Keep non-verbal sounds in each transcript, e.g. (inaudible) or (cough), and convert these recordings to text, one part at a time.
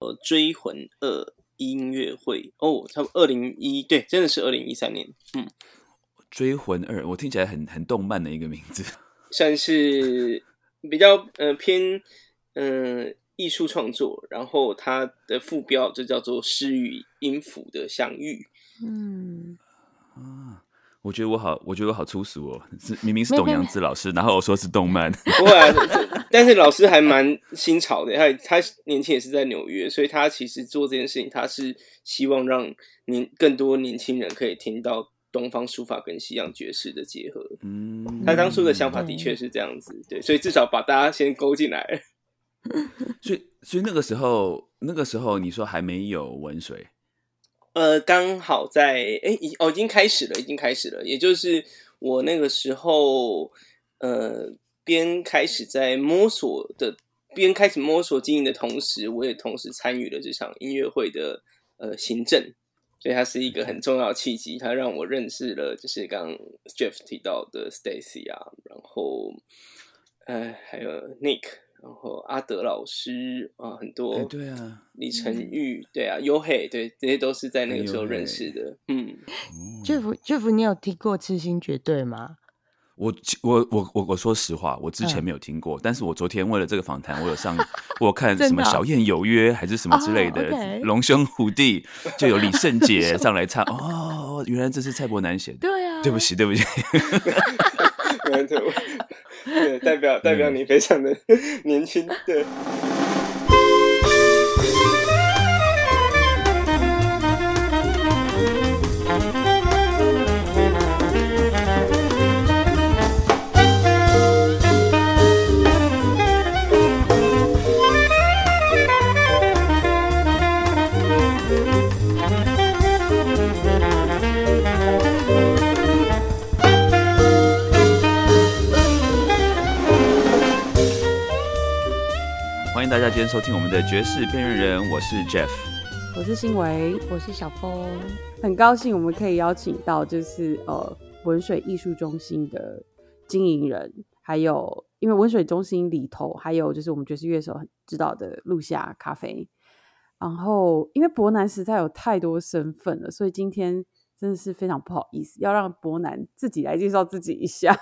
呃《追魂二》音乐会哦，差不多二零一对，真的是二零一三年。嗯，《追魂二》我听起来很很动漫的一个名字，(laughs) 算是比较呃偏嗯艺术创作，然后它的副标就叫做“诗与音符的相遇”。嗯啊。我觉得我好，我觉得我好粗俗哦！是明明是董阳子老师，然后我说是动漫。(laughs) 不会啊，但是老师还蛮新潮的。他他年轻也是在纽约，所以他其实做这件事情，他是希望让年更多年轻人可以听到东方书法跟西洋爵士的结合。嗯，他当初的想法的确是这样子，对，所以至少把大家先勾进来。(laughs) 所以，所以那个时候，那个时候你说还没有文水。呃，刚好在哎，已哦，已经开始了，已经开始了。也就是我那个时候，呃，边开始在摸索的，边开始摸索经营的同时，我也同时参与了这场音乐会的呃行政，所以它是一个很重要的契机，它让我认识了，就是刚 Jeff 提到的 Stacy 啊，然后呃，还有 Nick。然后阿德老师啊，很多对啊，李成玉对啊，优黑对，这些都是在那个时候认识的。嗯，Jeff Jeff，你有听过痴心绝对吗？我我我我我说实话，我之前没有听过，但是我昨天为了这个访谈，我有上我看 (laughs) 什么小燕有约还是什么之类的，龙兄虎弟就有李圣 (laughs) 杰上来唱哦，原来这是蔡伯南写的。对啊，对不起对不起。(laughs) 对，代表代表你非常的 (laughs) 年轻，对。大家今天收听我们的爵士边缘人，我是 Jeff，我是新维，我是小峰，很高兴我们可以邀请到就是呃文水艺术中心的经营人，还有因为文水中心里头还有就是我们爵士乐手很知道的露夏咖啡，然后因为伯南实在有太多身份了，所以今天真的是非常不好意思，要让伯南自己来介绍自己一下。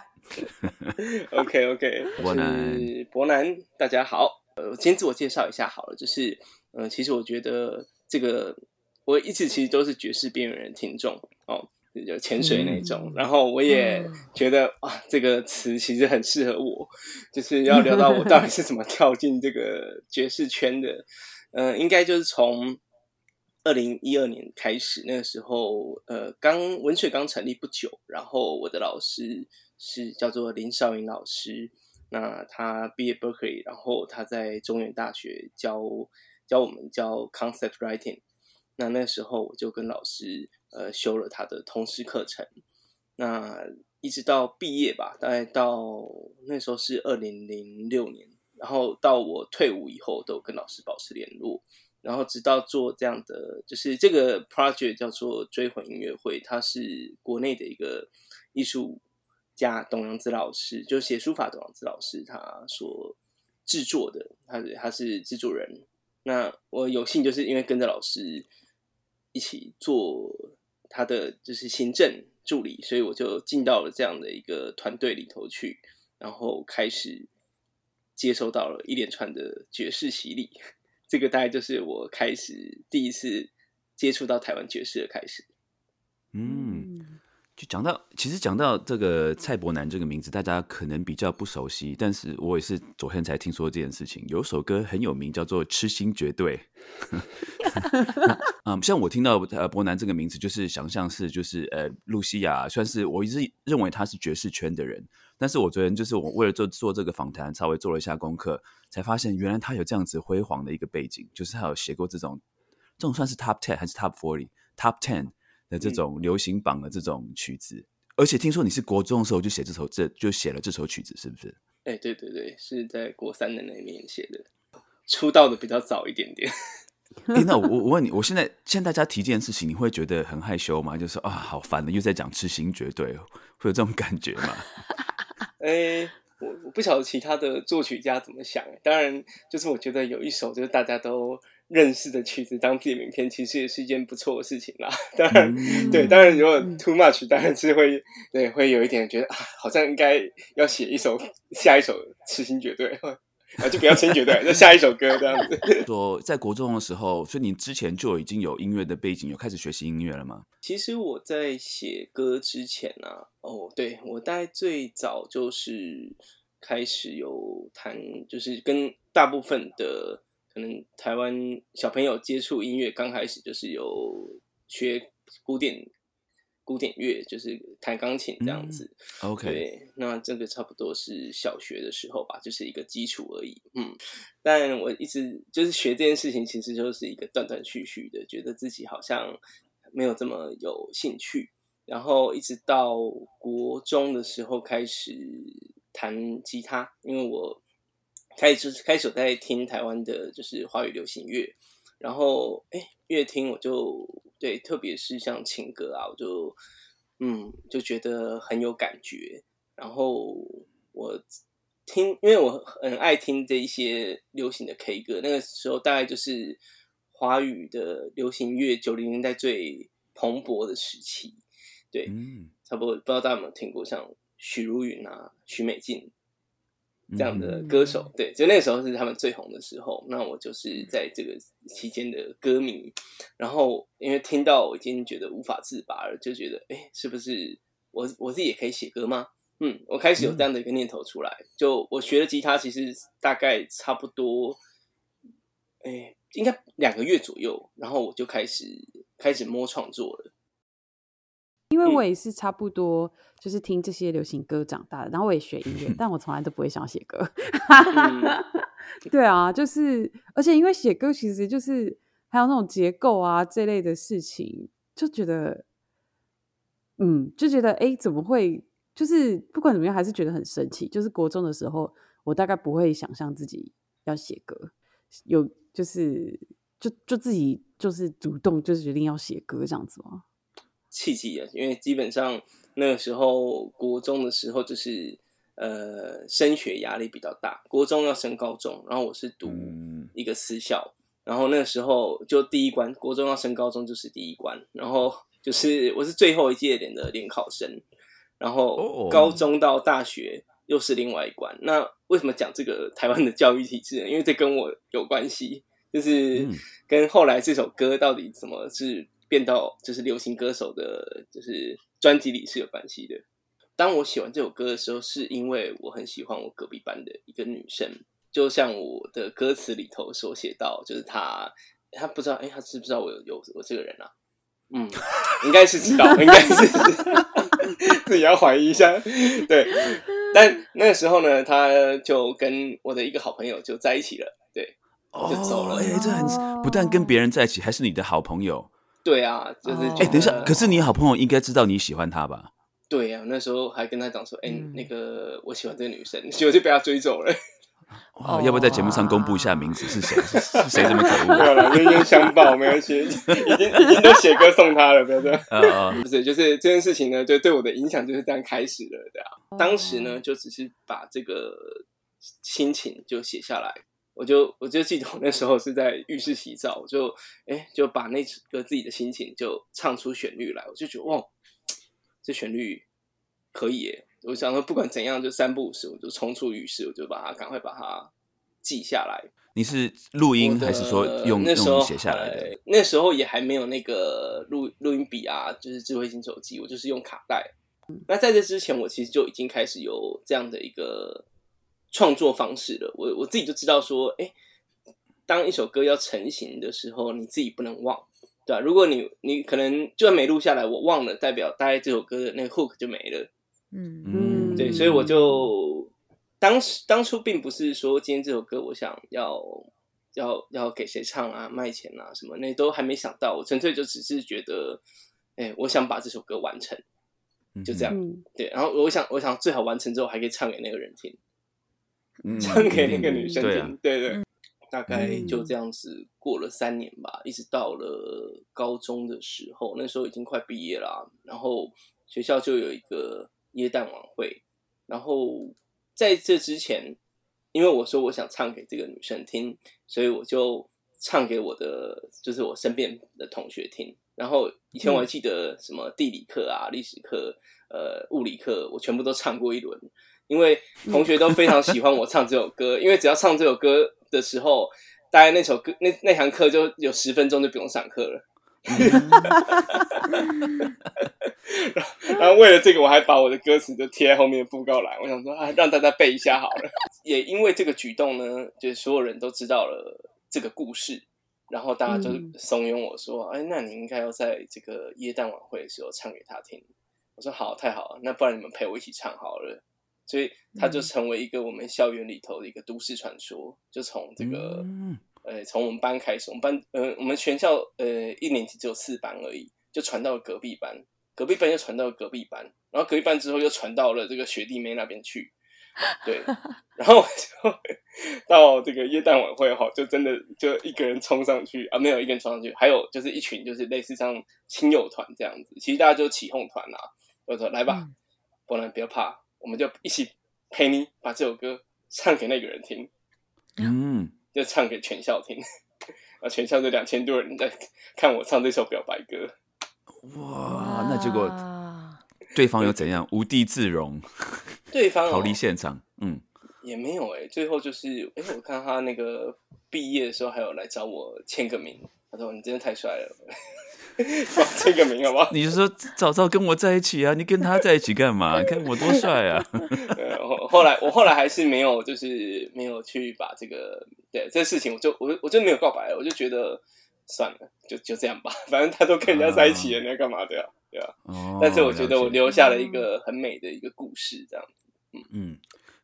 OK OK，伯南，伯南，大家好。呃，先自我介绍一下好了，就是，嗯，其实我觉得这个我一直其实都是爵士边缘人听众哦，就潜水那种，然后我也觉得啊，这个词其实很适合我，就是要聊到我到底是怎么 (laughs) 跳进这个爵士圈的，嗯，应该就是从二零一二年开始，那个时候，呃，刚文学刚成立不久，然后我的老师是叫做林少云老师。那他毕业 Berkeley，然后他在中原大学教教我们教 concept writing。那那时候我就跟老师呃修了他的通识课程。那一直到毕业吧，大概到那时候是二零零六年，然后到我退伍以后都跟老师保持联络。然后直到做这样的，就是这个 project 叫做追魂音乐会，它是国内的一个艺术。加董阳子老师，就写书法董阳子老师，他所制作的，他是他是制作人。那我有幸就是因为跟着老师一起做他的就是行政助理，所以我就进到了这样的一个团队里头去，然后开始接收到了一连串的爵士洗礼。(laughs) 这个大概就是我开始第一次接触到台湾爵士的开始。嗯。就讲到，其实讲到这个蔡伯南这个名字，大家可能比较不熟悉，但是我也是昨天才听说这件事情。有首歌很有名，叫做《痴心绝对》。(laughs) 嗯，像我听到呃伯南这个名字，就是想象是就是呃露西亚，算是我一直认为他是爵士圈的人，但是我昨天就是我为了做做这个访谈，稍微做了一下功课，才发现原来他有这样子辉煌的一个背景，就是他有写过这种这种算是 Top Ten 还是 Top Forty Top Ten。的这种流行榜的这种曲子，而且听说你是国中的时候就写这首，这就写了这首曲子，是不是？哎，对对对，是在国三的那年写的，出道的比较早一点点。哎，那我 (laughs) 我问你，我现在现在大家提这件事情，你会觉得很害羞吗？就是啊，好烦的，又在讲痴心绝对，会有这种感觉吗？(laughs) 哎。我我不晓得其他的作曲家怎么想，当然就是我觉得有一首就是大家都认识的曲子当自己的名片，其实也是一件不错的事情啦。(laughs) 当然，对，当然如果 too much，当然是会对会有一点觉得啊，好像应该要写一首下一首痴心绝对 (laughs) 啊，就不要痴心绝对，(laughs) 就下一首歌这样子。说在国中的时候，所以你之前就已经有音乐的背景，有开始学习音乐了吗？其实我在写歌之前啊，哦，对我大概最早就是开始有弹，就是跟大部分的。可能台湾小朋友接触音乐刚开始就是有学古典古典乐，就是弹钢琴这样子。OK，对，那这个差不多是小学的时候吧，就是一个基础而已。嗯，但我一直就是学这件事情，其实就是一个断断续续的，觉得自己好像没有这么有兴趣。然后一直到国中的时候开始弹吉他，因为我。开始开始在听台湾的，就是华语流行乐，然后哎，越听我就对，特别是像情歌啊，我就嗯就觉得很有感觉。然后我听，因为我很爱听这一些流行的 K 歌，那个时候大概就是华语的流行乐九零年代最蓬勃的时期，对，差不多不知道大家有没有听过像许茹芸啊、许美静。这样的歌手，对，就那个时候是他们最红的时候。那我就是在这个期间的歌迷，然后因为听到我已经觉得无法自拔了，就觉得哎，是不是我我自己也可以写歌吗？嗯，我开始有这样的一个念头出来。就我学了吉他，其实大概差不多，哎，应该两个月左右，然后我就开始开始摸创作了。因为我也是差不多，就是听这些流行歌长大的，然后我也学音乐，但我从来都不会想写歌。(laughs) 对啊，就是而且因为写歌其实就是还有那种结构啊这类的事情，就觉得，嗯，就觉得哎，怎么会？就是不管怎么样，还是觉得很神奇。就是国中的时候，我大概不会想象自己要写歌，有就是就就自己就是主动就是决定要写歌这样子吗？契机啊，因为基本上那个时候国中的时候就是呃升学压力比较大，国中要升高中，然后我是读一个私校，然后那个时候就第一关，国中要升高中就是第一关，然后就是我是最后一届点的联考生，然后高中到大学又是另外一关。那为什么讲这个台湾的教育体制？呢？因为这跟我有关系，就是跟后来这首歌到底怎么是。变到就是流行歌手的，就是专辑里是有关系的。当我写完这首歌的时候，是因为我很喜欢我隔壁班的一个女生，就像我的歌词里头所写到，就是她，她不知道，哎，她知不知道我有有我这个人啊？嗯，应该是知道，应该是 (laughs) 自己要怀疑一下。对，但那个时候呢，她就跟我的一个好朋友就在一起了，对，就走了。哎，这很不但跟别人在一起，还是你的好朋友。对啊，就是哎，等一下，可是你好朋友应该知道你喜欢他吧？对呀，那时候还跟他讲说，哎，那个我喜欢这个女生，(laughs) 结果就被他追走了。(laughs) 哦，要不要在节目上公布一下名字是谁？是谁这么可恶？(laughs) 没有了，冤冤相报，没关系，已经已经都写歌送他了，不要这样。啊，不是，就是这件事情呢，就对我的影响就是这样开始的，对啊。当时呢，就只是把这个心情就写下来。我就我就记得我那时候是在浴室洗澡，我就哎就把那个自己的心情就唱出旋律来，我就觉得哇，这旋律可以耶！我想说不管怎样，就三不五时我就冲出浴室，我就把它赶快把它记下来。你是录音还是说用那时候写下来的？那时候也还没有那个录录音笔啊，就是智慧型手机，我就是用卡带。那在这之前，我其实就已经开始有这样的一个。创作方式了，我我自己就知道说，哎，当一首歌要成型的时候，你自己不能忘，对吧？如果你你可能就算没录下来，我忘了，代表大概这首歌的那个 hook 就没了。嗯嗯，对，所以我就当时当初并不是说今天这首歌我想要要要给谁唱啊，卖钱啊什么，那都还没想到，我纯粹就只是觉得，哎，我想把这首歌完成，就这样。对，然后我想我想最好完成之后还可以唱给那个人听。唱给那个女生听，对对，大概就这样子过了三年吧，一直到了高中的时候，那时候已经快毕业了，然后学校就有一个耶诞晚会，然后在这之前，因为我说我想唱给这个女生听，所以我就唱给我的就是我身边的同学听。然后以前我还记得什么地理课啊、历史课、呃物理课，我全部都唱过一轮，因为同学都非常喜欢我唱这首歌。因为只要唱这首歌的时候，大概那首歌那那堂课就有十分钟就不用上课了。(laughs) 然后为了这个，我还把我的歌词就贴在后面的布告栏。我想说啊，让大家背一下好了。(laughs) 也因为这个举动呢，就是所有人都知道了这个故事，然后大家就怂恿我说：“哎，那你应该要在这个耶诞晚会的时候唱给他听。”我说：“好，太好了，那不然你们陪我一起唱好了。”所以他就成为一个我们校园里头的一个都市传说，就从这个。呃，从我们班开始，我们班，呃，我们全校，呃，一年级只有四班而已，就传到了隔壁班，隔壁班又传到了隔壁班，然后隔壁班之后又传到了这个学弟妹那边去，对，(laughs) 然后就到这个耶诞晚会哈，就真的就一个人冲上去啊，没有一个人冲上去，还有就是一群就是类似像亲友团这样子，其实大家就起哄团啊，我说来吧，不然不要怕，我们就一起陪你把这首歌唱给那个人听，嗯。就唱给全校听，(laughs) 啊，全校这两千多人在看我唱这首表白歌。哇，那结果对方又怎样？无地自容，对方逃离现场。嗯，也没有哎，最后就是，哎，我看他那个毕业的时候还有来找我签个名。他说：“你真的太帅了。” (laughs) 签个名好不好？(laughs) 你是说早早跟我在一起啊？你跟他在一起干嘛？(laughs) 看我多帅啊！后后来我后来还是没有，就是没有去把这个对这事情，我就我我就没有告白，我就觉得算了，就就这样吧。反正他都跟人家在一起了，你要干嘛？对啊，对啊。但是我觉得我留下了一个很美的一个故事，这样子。嗯嗯。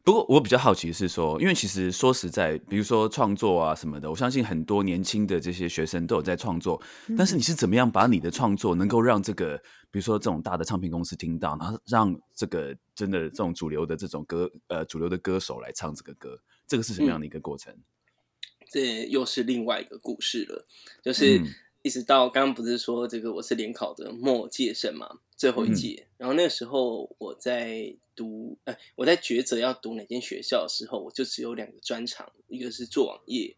不过我比较好奇是说，因为其实说实在，比如说创作啊什么的，我相信很多年轻的这些学生都有在创作。但是你是怎么样把你的创作能够让这个，比如说这种大的唱片公司听到，然后让这个真的这种主流的这种歌呃主流的歌手来唱这个歌，这个是什么样的一个过程？这又是另外一个故事了，就是。一直到刚刚不是说这个我是联考的末届生嘛，最后一届。然后那个时候我在读，哎，我在抉择要读哪间学校的时候，我就只有两个专长，一个是做网页，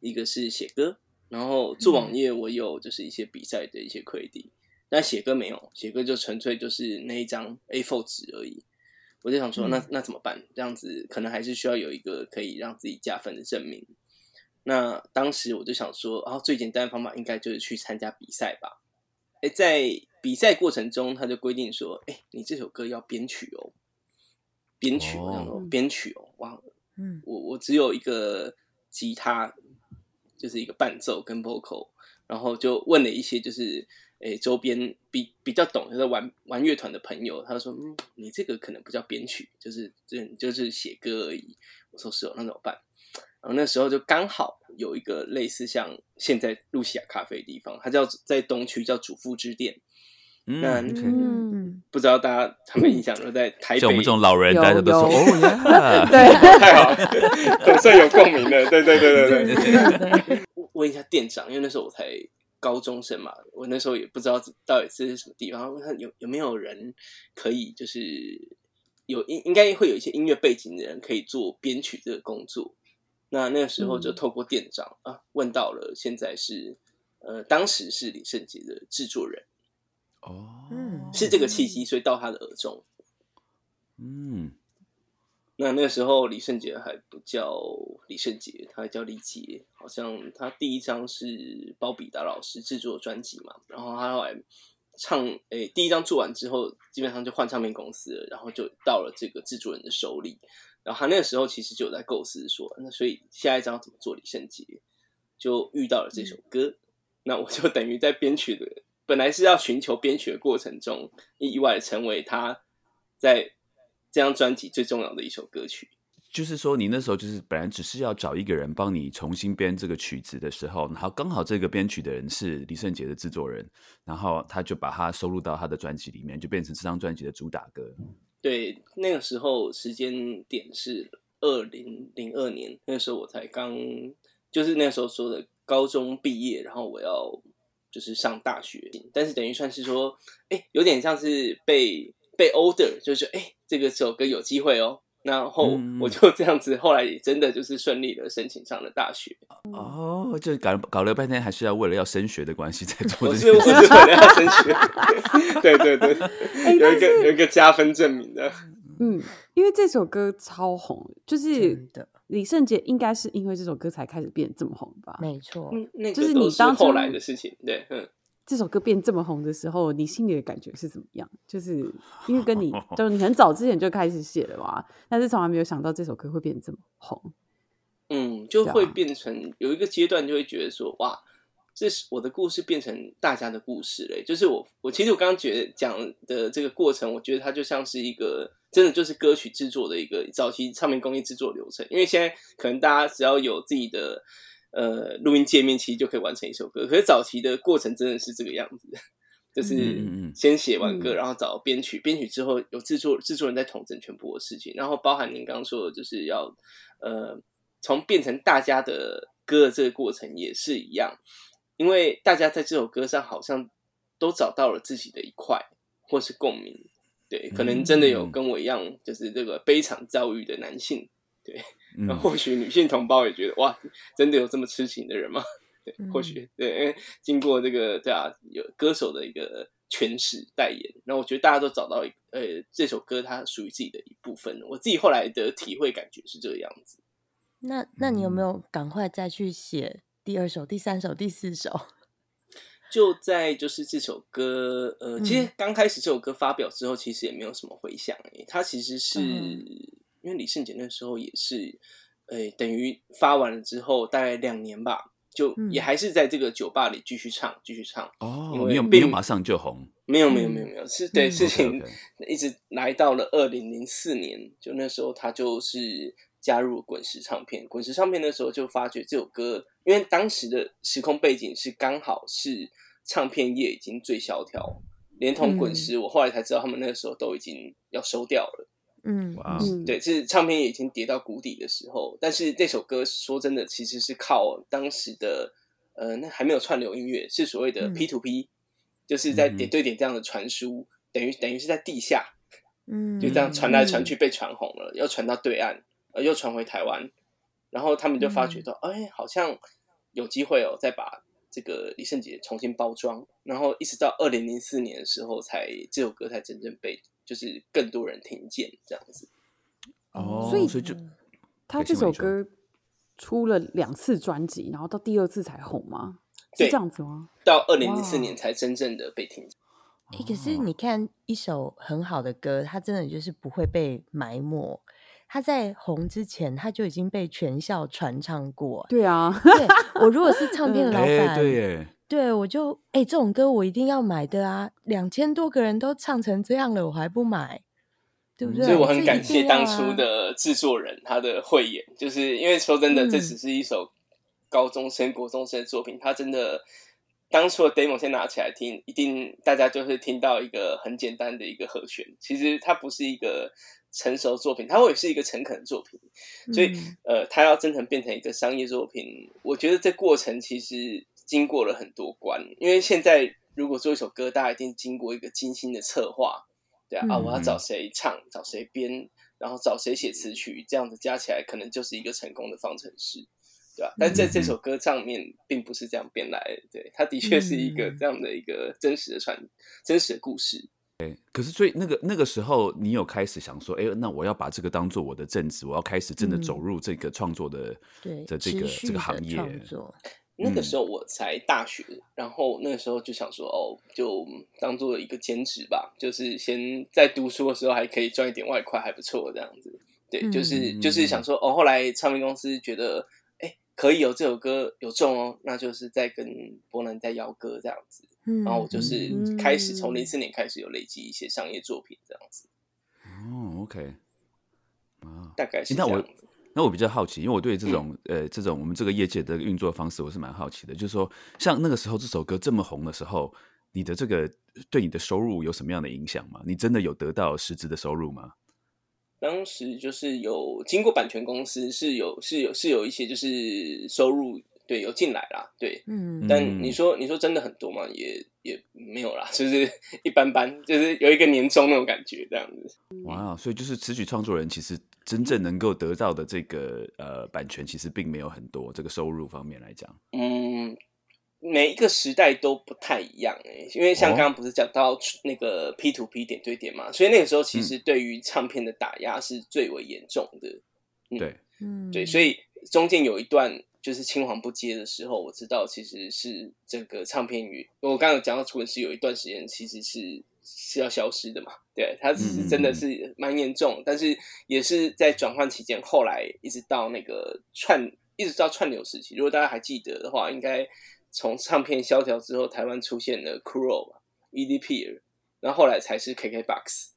一个是写歌。然后做网页我有就是一些比赛的一些 credit，但写歌没有，写歌就纯粹就是那一张 A4 纸而已。我就想说，那那怎么办？这样子可能还是需要有一个可以让自己加分的证明。那当时我就想说，然后最简单的方法应该就是去参加比赛吧。哎，在比赛过程中，他就规定说，哎，你这首歌要编曲哦，编曲，我想说编曲哦，哇，嗯，我我只有一个吉他，就是一个伴奏跟 vocal，然后就问了一些就是哎周边比比较懂就是玩玩乐团的朋友，他说，嗯，你这个可能不叫编曲，就是就就是写歌而已。我说是哦，那怎么办？然后那时候就刚好有一个类似像现在露西亚咖啡的地方，它叫在东区叫主妇之店。那不知道大家他们印象都在台北，像我们这种老人，大家都说哦，(laughs) 对，太好，总算有共鸣了。对对对对对。(laughs) 问一下店长，因为那时候我才高中生嘛，我那时候也不知道到底这是什么地方，问他有有没有人可以就是有应应该会有一些音乐背景的人可以做编曲这个工作。那那个时候就透过店长啊问到了，现在是呃当时是李圣杰的制作人哦，是这个契机，所以到他的耳中，嗯，那那个时候李圣杰还不叫李圣杰，他还叫李杰，好像他第一张是包比达老师制作专辑嘛，然后他后来唱诶第一张做完之后，基本上就换唱片公司了，然后就到了这个制作人的手里。然后他那个时候其实就有在构思说，那所以下一张怎么做李圣杰，就遇到了这首歌。那我就等于在编曲的，本来是要寻求编曲的过程中，意外成为他在这张专辑最重要的一首歌曲。就是说，你那时候就是本来只是要找一个人帮你重新编这个曲子的时候，然后刚好这个编曲的人是李圣杰的制作人，然后他就把它收录到他的专辑里面，就变成这张专辑的主打歌。对，那个时候时间点是二零零二年，那时候我才刚，就是那时候说的高中毕业，然后我要就是上大学，但是等于算是说，哎，有点像是被被 order，就是哎，这个首歌有机会哦，然后嗯我就这样子，后来也真的就是顺利的申请上了大学。哦，就搞搞了半天，还是要为了要升学的关系才做我是我这件事。是为了要升学，(laughs) 对对对，有一个有一个加分证明的。嗯，因为这首歌超红，就是李圣杰应该是因为这首歌才开始变这么红吧？没错。嗯，那就是个都是你当初后来的事情。对，嗯，这首歌变这么红的时候，你心里的感觉是怎么样？就是因为跟你，(laughs) 就是你很早之前就开始写了嘛，但是从来没有想到这首歌会变这么红。嗯，就会变成有一个阶段，就会觉得说，哇，这是我的故事变成大家的故事嘞。就是我，我其实我刚刚觉得讲的这个过程，我觉得它就像是一个真的就是歌曲制作的一个早期唱片工业制作流程。因为现在可能大家只要有自己的呃录音界面，其实就可以完成一首歌。可是早期的过程真的是这个样子，就是先写完歌，嗯。然后找编曲，编曲之后有制作制作人在统整全部的事情，然后包含您刚刚说的，就是要呃从变成大家的歌的这个过程也是一样，因为大家在这首歌上好像都找到了自己的一块或是共鸣，对，可能真的有嗯。跟我一样，就是这个悲惨遭遇的男性，那嗯，或许女性同胞也觉得哇，真的有这么痴情的人吗？对，嗯或许对，因为经过这个对啊，有歌手的一个诠释代言，那我觉得大家都找到一呃这首歌它属于自己的一部分。我自己后来的体会感觉是这个样子。那那你有没嗯有赶快再去写第二首、第三首、第四首？(laughs) 就在就是这首歌，呃，其实嗯刚开始这首歌发表之后，其实也没有什么回响诶。它其实是、嗯因为李圣杰那时候也是，呃，等于发完了之后大概两年吧，就嗯也还是在这个酒吧里继续唱，继续唱。哦，因为没有没并有马上就红，没有没有没有嗯没有，是对嗯事情 (laughs) 一直来到了二零零四年，就那时候他就是加入滚石唱片。滚石唱片那时候就发觉这首歌，因为当时的时空背景是刚好是唱片业已经最萧条，连同滚石，我后来才知道他们那个时候都已经要收掉了。嗯，哇嗯嗯，对，是唱片也已经跌到谷底的时候，但是这首歌说真的，其实是靠当时的呃，那还没有串流音乐，是所谓的嗯。P to P，、就是在嗯。点对点这样的传输，等于等于是在地下嗯，就这样传来传去，被传红了，又传到对岸，呃，又传回台湾，然后他们就发觉到，哎，好像有机会哦，再把这个李圣杰重新包装，然后一直到二零零四年的时候才，这首歌才真正被就是更多人听见这样子。哦，所以所以就他这首歌出了两次专辑，然后到第二次才红吗？是对这样子吗？到二零零四年才真正的被听见。哎、可是你看一首很好的歌，它真的就是不会被埋没。它在红之前，它就已经被全校传唱过。对啊，对我如果是唱片老哎，板，对耶，对我就哎、这种歌我一定要买的啊！两千多个人都唱成这样了，我还不买，对不嗯对？所以我很感谢当初啊的制作人他的慧眼，就是因为说真的，嗯这只是一首高中生、国中生的作品，他真的当初的 demo 先拿起来听，一定大家就是听到一个很简单的一个和弦，其实它不是一个成熟作品，它会是一个诚恳的作品，所以、嗯呃，它要真诚变成一个商业作品，我觉得这过程其实经过了很多关，因为现在如果做一首歌，大家一定经过一个精心的策划，对啊，我要找谁唱，找谁编，然后找谁写词曲，这样子加起来可能就是一个成功的方程式，对吧、但在这首歌上面并不是这样编来的，对，它的确是一个嗯这样的一个真实的传、真实的故事。可是所以那个那个时候，你有开始想说，哎，那我要把这个当做我的正职，我要开始真的走入这个创作的对的这个这个行业。那个嗯时候我才大学，然后那个时候就想说，哦，就当做一个兼职吧，就是先在读书的时候还可以赚一点外快，还不错这样子。对，就是嗯就是想说，哦，后来唱片公司觉得，哎，可以有这首歌有中哦，那就是在跟波兰在邀歌这样子。嗯，然后我就是嗯开始从零四年开始有累积一些商业作品这样子，哦，OK，啊，大概是那我这样子。那我比较好奇，因为我对这种、呃这种我们这个业界的运作方式我是蛮好奇的，就是说像那个时候这首歌这么红的时候，你的这个对你的收入有什么样的影响吗？你真的有得到实质的收入吗？当时就是有经过版权公司是有是有是有一些就是收入对，有进来啦，对。嗯但你说你说真的很多吗？也也没有啦，就是一般般，就是有一个年终那种感觉这样子。哇，所以就是词曲创作人其实真正能够得到的这个呃版权，其实并没有很多。这个收入方面来讲，嗯，每一个时代都不太一样哎、因为像哦刚刚不是讲到那个 P to P 点对点嘛，所以那个时候其嗯实对于唱片的打压是最为严重的。嗯对，嗯对，所以中间有一段就是青黄不接的时候，我知道其实是整个唱片与我刚刚有讲到，楚是有一段时间其实是是要消失的嘛。对，它只是真的是蛮严重，但是也是在转换期间，后来一直到那个串，一直到串流时期。如果大家还记得的话，应该从唱片萧条之后，台湾出现了 Cruel 嘛，EDP，然后后来才是 KKBox。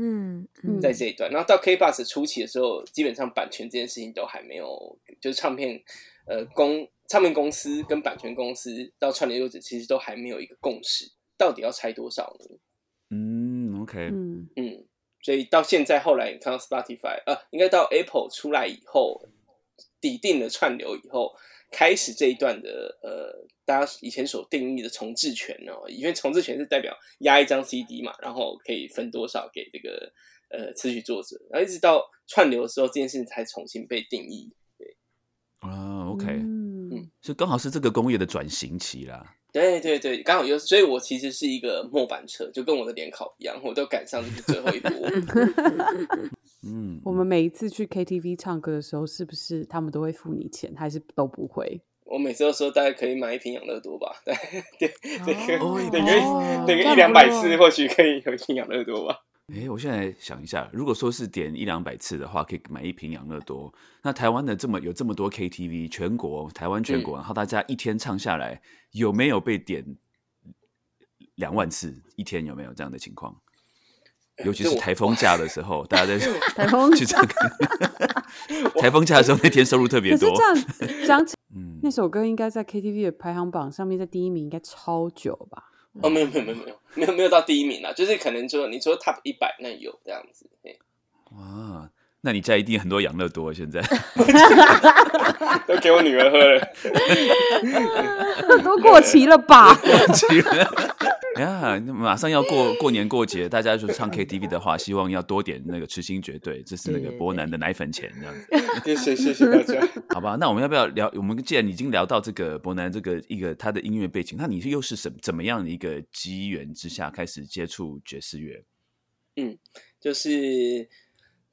嗯嗯在这一段，然后到 KBox 初期的时候，基本上版权这件事情都还没有，就是唱片呃公唱片公司跟版权公司到串流优子其实都还没有一个共识，到底要拆多少呢？嗯，OK，嗯嗯，所以到现在后来你看到 Spotify 呃，应该到 Apple 出来以后，抵定了串流以后，开始这一段的呃，大家以前所定义的重置权哦，因为重置权是代表压一张 CD 嘛，然后可以分多少给这个呃词曲作者，然后一直到串流的时候，这件事情才重新被定义。对啊，OK，嗯所以刚好是这个工业的转型期啦。对对对，刚好有，所以我其实是一个末班车，就跟我的联考一样，我都赶上就是最后一波。(laughs) 嗯，我们每一次去 KTV 唱歌的时候，是不是他们都会付你钱，还是都不会？我每次都说大概可以买一瓶养乐多吧，对对对，哦等个哦等个一两百次，或许可以有一瓶养乐多吧。哎，我现在想一下，如果说是点一两百次的话，可以买一瓶养乐多。那台湾的这么有这么多 KTV，全国台湾全国，然后大家一天唱下来，有没有被点两万次？一天有没有这样的情况？尤其是台风假的时候，大家在 (laughs) 台风去唱歌。(laughs) 台风假的时候，那天收入特别多。这样讲起嗯，那首歌应该在 KTV 的排行榜上面，在第一名应该超久吧？哦，没有没有没有没有没有没有到第一名啦，就是可能说你说 top 一百那有这样子，嘿。哇，那你家一定很多养乐多现在。(laughs) 都给我女儿喝了。(laughs) 都过期了吧？(laughs) 呀，那马上要过过年过节，大家就唱 KTV 的话，希望要多点那个痴心绝对，这是那个对波南的奶粉钱这样子，谢谢谢谢大家。好吧？那我们要不要聊？我们既然已经聊到这个波南这个一个他的音乐背景，那你是又是什怎么样的一个机缘之下开始接触爵士乐？嗯就是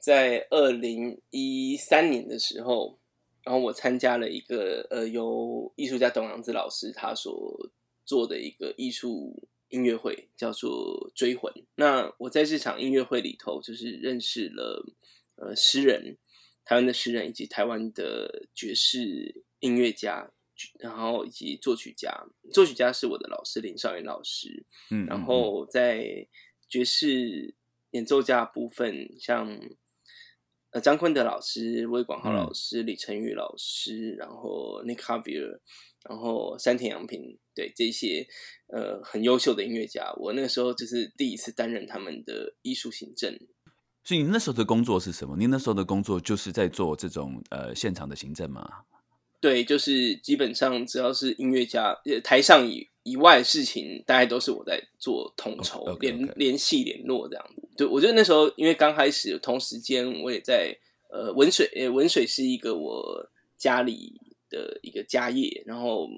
在二零一三年的时候，然后我参加了一个呃由艺术家董阳子老师他所做的一个艺术音乐会，叫做《追魂》。那我在这场音乐会里头，就是认识了呃诗人，台湾的诗人以及台湾的爵士音乐家。然后以及作曲家，作曲家是我的老师林少元老师，嗯，然嗯后在爵士演奏家部分，像呃张坤德老师、魏广浩老师、李成宇老师，然后 Nick Javier，然后山田洋平，对这些呃很优秀的音乐家，我那个时候就是第一次担任他们的艺术行政。所以你那时候的工作是什么？你那时候的工作就是在做这种呃现场的行政吗？对，就是基本上只要是音乐家，呃，台上以以外的事情，大概都是我在做统筹、联联系、联络这样子。对，我觉得那时候因为刚开始，同时间我也在呃文水，呃文水是一个我家里的一个家业，然后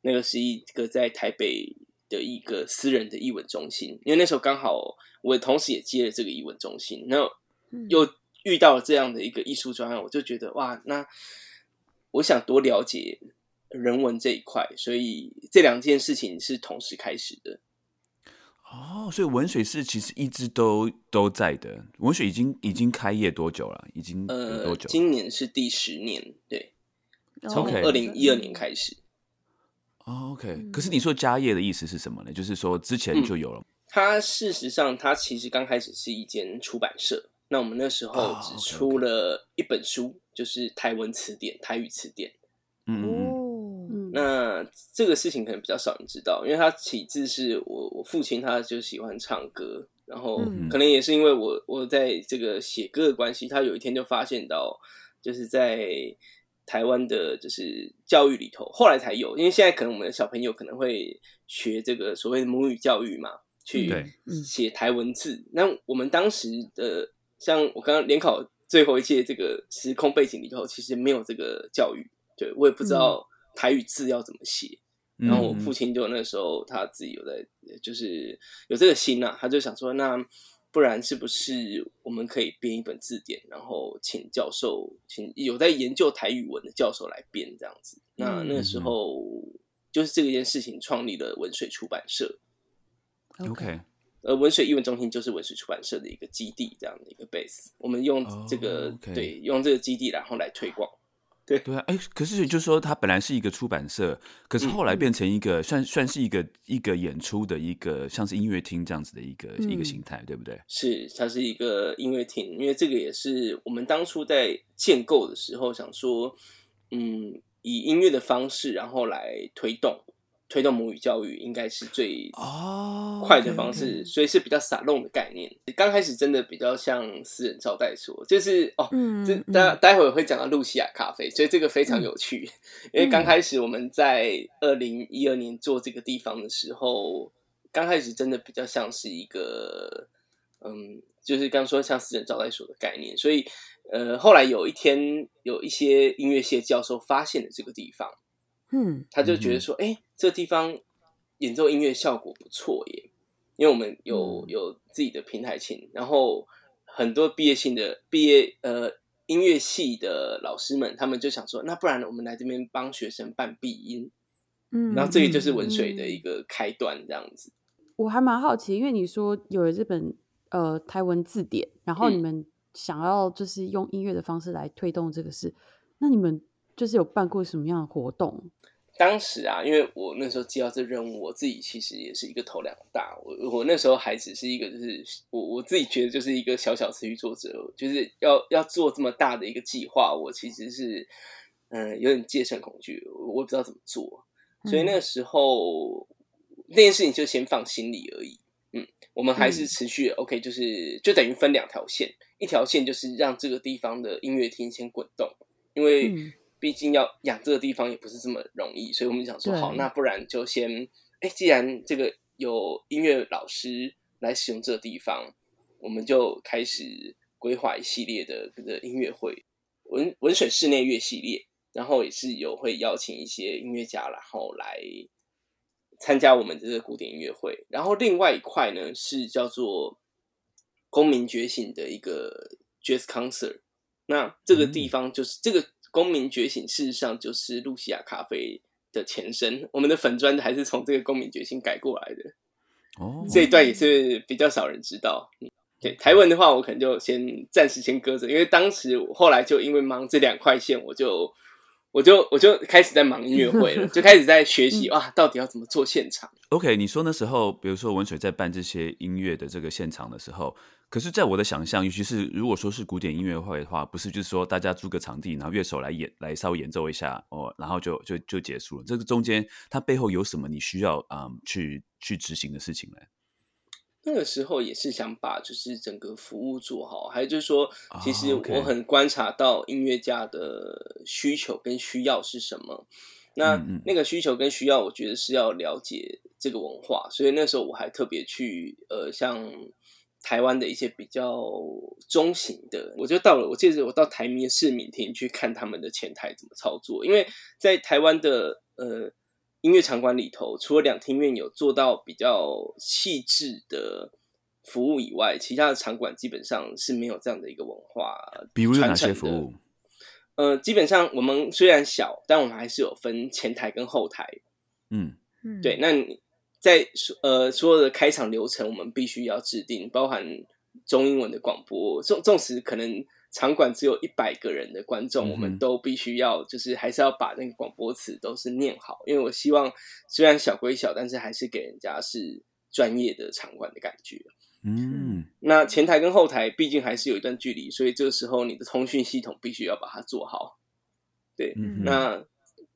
那个是一个在台北的一个私人的译文中心，因为那时候刚好我同时也接了这个译文中心，然后又遇到了这样的一个艺术专案，我就觉得哇，那我想多了解人文这一块，所以这两件事情是同时开始的。哦，所以文水是其实一直都都在的。文水已经已经开业多久了？已经呃多，久？今年是第十年，对，从 OK 二零一二年开始。哦，OK。可是你说家业的意思是什么呢？就是说之前就有了。它事实上，它其实刚开始是一间出版社。那我们那时候哦只出了一本书，就是台文词典、台语词典。那这个事情可能比较少人知道，因为他起自是我我父亲，他就喜欢唱歌，然后嗯。可能也是因为我我在这个写歌的关系，他有一天就发现到，就是在台湾的就是教育里头，后来才有，因为现在可能我们的小朋友可能会学这个所谓的母语教育嘛，去写台文字。那我们当时的像我刚刚联考最后一届这个时空背景里头，其实没有这个教育，对我也不知道台语字要怎么写。然后我父亲就那时候他自己有在，就是有这个心呐、他就想说，那不然是不是我们可以编一本字典，然后请教授，请有在研究台语文的教授来编这样子。那那个时候就是这件事情创立了文水出版社，OK，而文水译文中心就是文水出版社的一个基地，这样的一个 base。我们用这个、对用这个基地，然后来推广。对啊，哎，可是就是说，它本来是一个出版社，可是后来变成一个、算算是一个一个演出的一个像是音乐厅这样子的一个、一个形态，对不对？是，它是一个音乐厅，因为这个也是我们当初在建构的时候想说，嗯，以音乐的方式，然后来推动推动母语教育，应该是最哦快的方式，所以是比较撒弄的概念。刚开始真的比较像私人招待所，就是哦，这待待会儿会讲到露西亚咖啡，所以这个非常有趣。因为刚开始我们在二零一二年做这个地方的时候，刚开始真的比较像是一个，嗯，就是刚说像私人招待所的概念。所以，呃，后来有一天有一些音乐系教授发现了这个地方，嗯他就觉得说，哎、这地方演奏音乐效果不错耶，因为我们有、嗯有自己的平台琴，然后很多毕业性的毕业呃音乐系的老师们，他们就想说，那不然我们来这边帮学生办闭音，嗯，然后这个就是文水的一个开端，这样子。我还蛮好奇，因为你说有了这本呃台文字典，然后嗯你们想要就是用音乐的方式来推动这个事，那你们就是有办过什么样的活动？当时啊，因为我那时候接到这任务，我自己其实也是一个头两大。我我那时候还只是一个，就是我我自己觉得就是一个小小词语作者，就是要要做这么大的一个计划，我其实是嗯、呃有点戒慎恐惧，我我不知道怎么做，所以那个时候、那件事情就先放心里而已。嗯，我们还是持续、OK，就是就等于分两条线，一条线就是让这个地方的音乐厅先滚动，因为。嗯毕竟要养这个地方也不是这么容易，所以我们想说，好，那不然就先，哎，既然这个有音乐老师来使用这个地方，我们就开始规划一系列的这个音乐会，文文水室内乐系列，然后也是有会邀请一些音乐家，然后来参加我们的这个古典音乐会。然后另外一块呢是叫做公民觉醒的一个 Jazz Concert。那这个地方就是、这个公民觉醒，事实上就是露西亚咖啡的前身。我们的粉砖还是从这个公民觉醒改过来的，哦，这一段也是比较少人知道。嗯对台文的话，我可能就先暂时先搁着，因为当时我后来就因为忙这两块线，我就我就我就开始在忙音乐会了，(laughs) 就开始在学习哇，到底要怎么做现场。OK，你说那时候，比如说文水在办这些音乐的这个现场的时候，可是在我的想象，尤其是如果说是古典音乐会的话，不是就是说大家租个场地，然后乐手来演来稍微演奏一下哦，然后就就就结束了。这个中间它背后有什么你需要嗯去去执行的事情呢？那个时候也是想把就是整个服务做好，还有就是说，其实我很观察到音乐家的需求跟需要是什么。那那个需求跟需要，我觉得是要了解这个文化，所以那时候我还特别去呃，像台湾的一些比较中型的，我就到了，我记得我到台民市民厅去看他们的前台怎么操作，因为在台湾的呃音乐场馆里头，除了两厅院有做到比较细致的服务以外，其他的场馆基本上是没有这样的一个文化。比如有哪传承的些服务？呃，基本上我们虽然小，但我们还是有分前台跟后台。嗯嗯对，那你在呃所有的开场流程，我们必须要制定，包含中英文的广播。纵纵使可能场馆只有一百个人的观众，嗯我们都必须要就是还是要把那个广播词都是念好，因为我希望虽然小归小，但是还是给人家是专业的场馆的感觉。嗯那前台跟后台毕竟还是有一段距离，所以这个时候你的通讯系统必须要把它做好。对，嗯那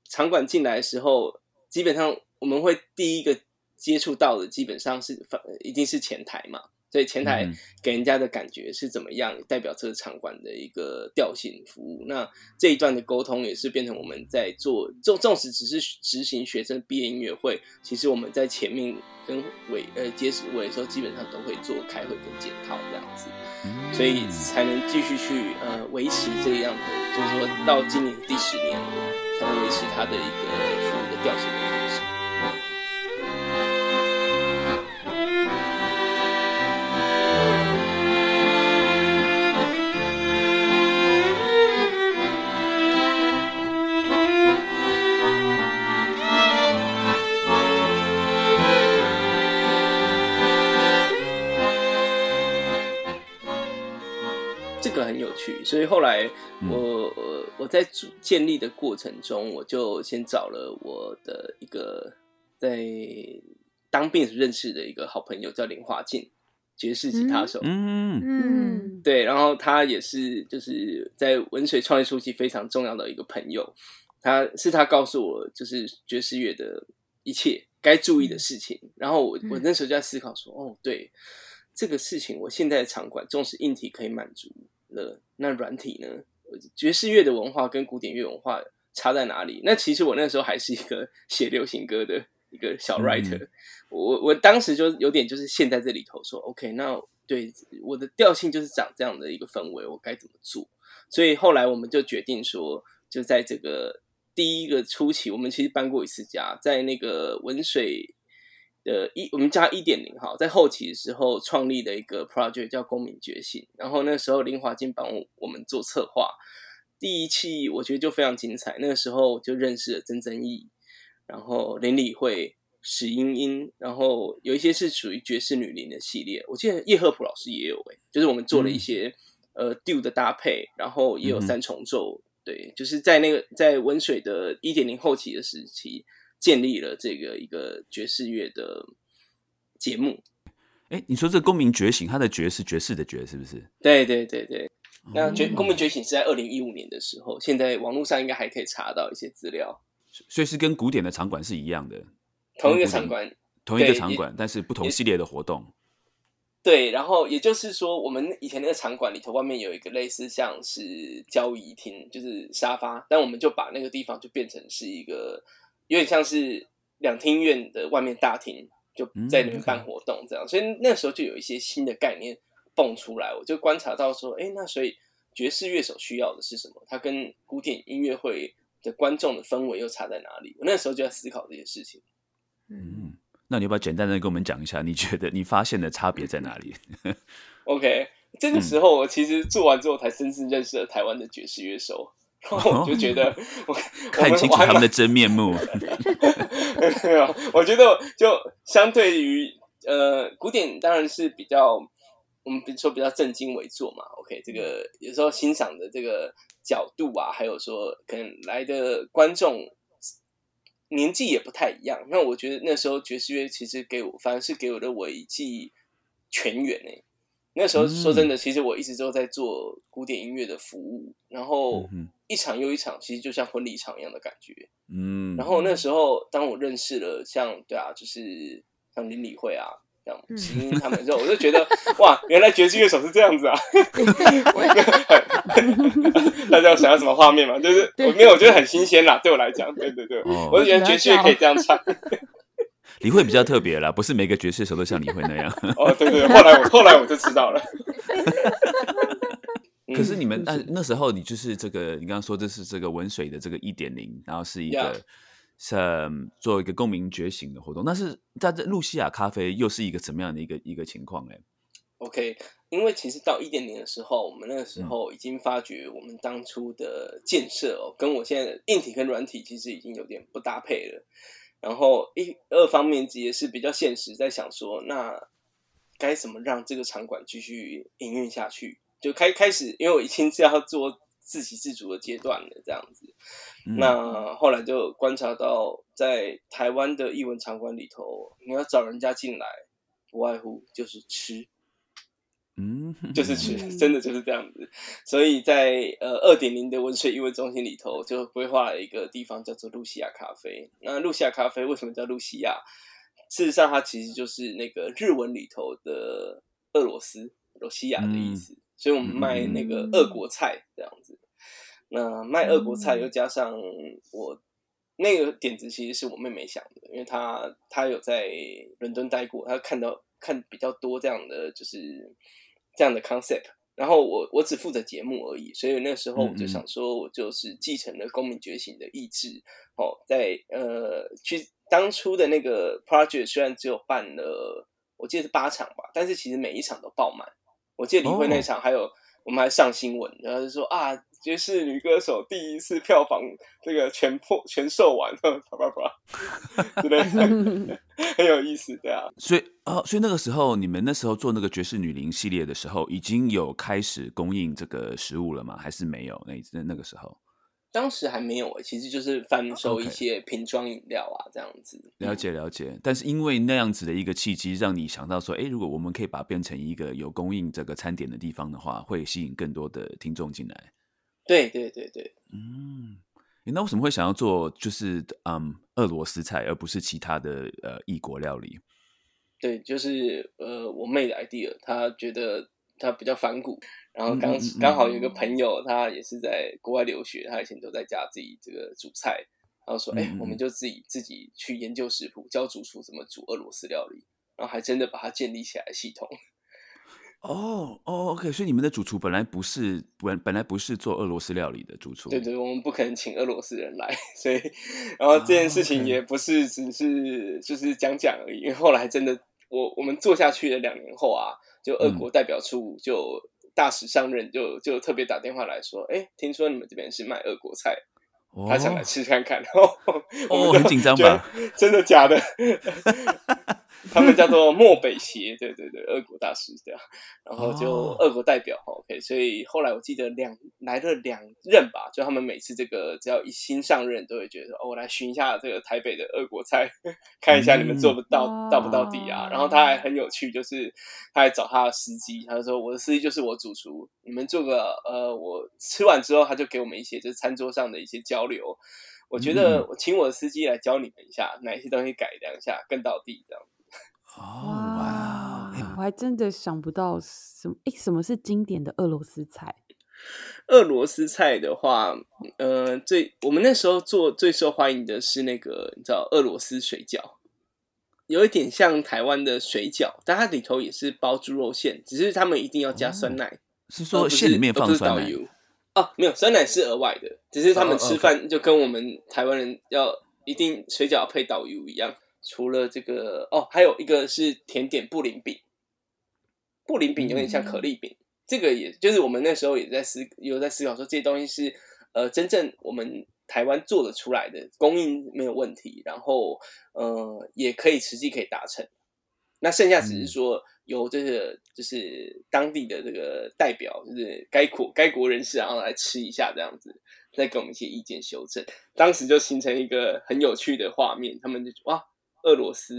场馆进来的时候，基本上我们会第一个接触到的，基本上是反一定是前台嘛。所以前台嗯给人家的感觉是怎么样，代表这个场馆的一个调性服务。那这一段的沟通也是变成我们在做，纵纵使只是执行学生毕业音乐会，其实我们在前面跟尾呃截止尾的时候，基本上都会做开会跟检讨这样子。所以才能继续去呃维持这样的，就是说到今年第十年才能维持它的一个服务的调性所以后来我我我在建立的过程中，我就先找了我的一个在当兵时认识的一个好朋友，叫林华进，爵士吉他手。嗯。嗯，对，然后他也是就是在文水创业初期非常重要的一个朋友，他是他告诉我就是爵士乐的一切该注意的事情，然后我我那时候就在思考说，哦，对，这个事情我现在的场馆纵使硬体可以满足了，那软体呢？爵士乐的文化跟古典乐文化差在哪里？那其实我那时候还是一个写流行歌的一个小 writer，、我我当时就有点就是陷在这里头说，OK，那对我的调性就是长这样的一个氛围，我该怎么做？所以后来我们就决定说，就在这个第一个初期，我们其实搬过一次家，在那个文水的一，我们叫一点零哈，在后期的时候创立的一个 project 叫公民觉醒，然后那时候林华金帮我们做策划，第一期我觉得就非常精彩，那个时候就认识了曾曾毅，然后林理惠。史英英，然后有一些是属于爵士女伶的系列，我记得叶赫普老师也有诶、就是我们做了一些、呃 do 的搭配，然后也有三重奏，对，就是在那个在温水的一点零后期的时期，建立了这个一个爵士乐的节目。哎，你说这公民觉醒，它的爵是爵士的爵，是不是？对对对对，那觉公民觉醒是在二零一五年的时候，现在网络上应该还可以查到一些资料。所以是跟古典的场馆是一样的，同一个场馆，同一个场馆，但是不同系列的活动。对，然后也就是说，我们以前那个场馆里头外面有一个类似像是交易厅，就是沙发，但我们就把那个地方就变成是一个有点像是两厅院的外面大厅，就在里面办活动这样。所以那时候就有一些新的概念蹦出来，我就观察到说，哎，那所以爵士乐手需要的是什么？它跟古典音乐会的观众的氛围又差在哪里？我那时候就在思考这些事情。嗯，那你要不要简单的跟我们讲一下，你觉得你发现的差别在哪里？OK，这个时候我其实做完之后才真正认识了台湾的爵士乐手，然后我就觉得我 (laughs) 看清楚他们的真面目。(laughs) 没有，我觉得就相对于呃古典当然是比较我们比如说比较正襟危坐嘛。OK，这个有时候欣赏的这个角度啊，还有说可能来的观众年纪也不太一样。那我觉得那时候爵士乐其实给我反而是给我的我一记全员诶、那时候说真的，其实我一直都在做古典音乐的服务，然后一场又一场，其实就像婚礼场一样的感觉。嗯，然后那时候，当我认识了像对啊，就是像林理会啊，像嗯石英他们之后，我就觉得哇，原来爵士乐手是这样子啊！(laughs) 大家有想要什么画面吗？就是我没有，我觉得很新鲜啦，对我来讲，对对对，哦我就觉得爵士乐可以这样唱。(laughs) 李慧比较特别啦，(laughs) 不是每个爵士手都像李慧那样。(laughs) 哦，对对，对后来我后来我就知道了。(laughs) 可是你们嗯那那时候，你就是这个，你刚刚说这是这个文水的这个一点零，然后是一个是嗯做一个公民觉醒的活动。但是在这露西亚咖啡又是一个怎么样的一个一个情况？哎，OK，因为其实到一点零的时候，我们那个时候已经发觉我们当初的建设哦，跟我现在的硬体跟软体其实已经有点不搭配了。然后一二方面也是比较现实，在想说，那该怎么让这个场馆继续营运下去？就开开始，因为我已经是要做自给自足的阶段了，这样子。嗯那后来就观察到，在台湾的艺文场馆里头，你要找人家进来，不外乎就是吃。嗯，就是去，嗯真的就是这样子。所以在呃二点零的温水艺文中心里头，就规划了一个地方叫做露西亚咖啡。那露西亚咖啡为什么叫露西亚？事实上，它其实就是那个日文里头的俄罗斯、罗西亚的意思，所以我们卖那个俄国菜这样子。那卖俄国菜又加上我那个点子，其实是我妹妹想的，因为她她有在伦敦待过，她看到看比较多这样的就是这样的 concept。然后我我只负责节目而已，所以那时候我就想说，我就是继承了公民觉醒的意志，哦，在呃去当初的那个 project 虽然只有办了，我记得是八场吧，但是其实每一场都爆满。我记得李慧那场还有我们还上新闻，然后就说啊。爵士女歌手第一次票房这个全破全售完，啪啪啪，之类的？(laughs) 很有意思，对啊。所以哦，所以那个时候你们那时候做那个爵士女伶系列的时候，已经有开始供应这个食物了吗？还是没有？那那那个时候，当时还没有诶，其实就是贩售一些瓶装饮料啊，这样子。了解了解，但是因为那样子的一个契机，让你想到说，哎，如果我们可以把它变成一个有供应这个餐点的地方的话，会吸引更多的听众进来。对对对对，嗯，那为什么会想要做就是嗯俄罗斯菜，而不是其他的呃异国料理？对，就是呃我妹的 idea，她觉得她比较反骨，然后刚刚好有一个朋友，他也是在国外留学，他以前都在家自己这个煮菜，然后说，哎，我们就自己自己去研究食谱，教主厨怎么煮俄罗斯料理，然后还真的把它建立起来系统。哦哦，OK，所以你们的主厨本来不是本本来不是做俄罗斯料理的主厨，对对，我们不可能请俄罗斯人来，(laughs) 所以然后这件事情也不是只是就是讲讲而已，因为后来真的我我们做下去了两年后啊，就俄国代表处就大使上任，就就特别打电话来说，哎，听说你们这边是卖俄国菜，他想来吃看看，哦，很紧张吧？真的假的？(laughs) 他们叫做漠北协，(laughs) 对对对，俄国大使这样，然后就俄国代表，OK，所以后来我记得两来了两任吧，就他们每次这个只要一新上任，都会觉得哦，我来寻一下这个台北的俄国菜，(laughs) 看一下你们做不到到不到底啊。然后他还很有趣，就是他还找他的司机，他就说我的司机就是我主厨，你们做个呃，我吃完之后他就给我们一些就是餐桌上的一些交流。我觉得我请我的司机来教你们一下，哪些东西改良一下更到地这样。哦哇！我还真的想不到什么诶，什么是经典的俄罗斯菜？俄罗斯菜的话，呃，最我们那时候做最受欢迎的是那个，你知道俄罗斯水饺，有一点像台湾的水饺，但它里头也是包猪肉馅，只是他们一定要加酸奶。是说馅里面放酸奶？哦，没有，酸奶是额外的，只是他们吃饭就跟我们台湾人要一定水饺配导游一样。除了这个哦，还有一个是甜点布林饼，布林饼有点像可丽饼，这个也就是我们那时候也在思有在思考说这些东西是呃真正我们台湾做得出来的，供应没有问题，然后呃也可以实际可以达成。那剩下只是说由这个就是当地的这个代表，就是该国该国人士然后来吃一下这样子，再给我们一些意见修正。当时就形成一个很有趣的画面，他们就哇。俄罗斯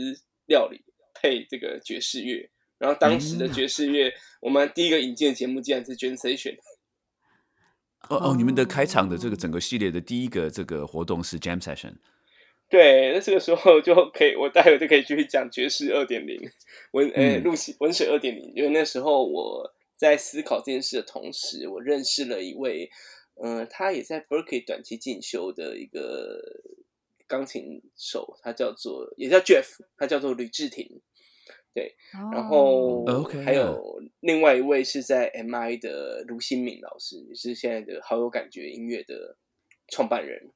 料理配这个爵士乐，然后当时的爵士乐，我们第一个引进的节目竟然是 Jam Session。哦哦，你们的开场的这个整个系列的第一个这个活动是 Jam Session。对，那这个时候就可以，我待会就可以继续讲爵士二点零，文呃露西文水二点零。因为那时候我在思考这件事的同时，我认识了一位，嗯，他也在 Berkeley 短期进修的一个。钢琴手，他叫做也叫 Jeff，他叫做吕志廷，对，然后还有另外一位是在 MI 的卢新敏老师，也是现在的好有感觉音乐的创办人。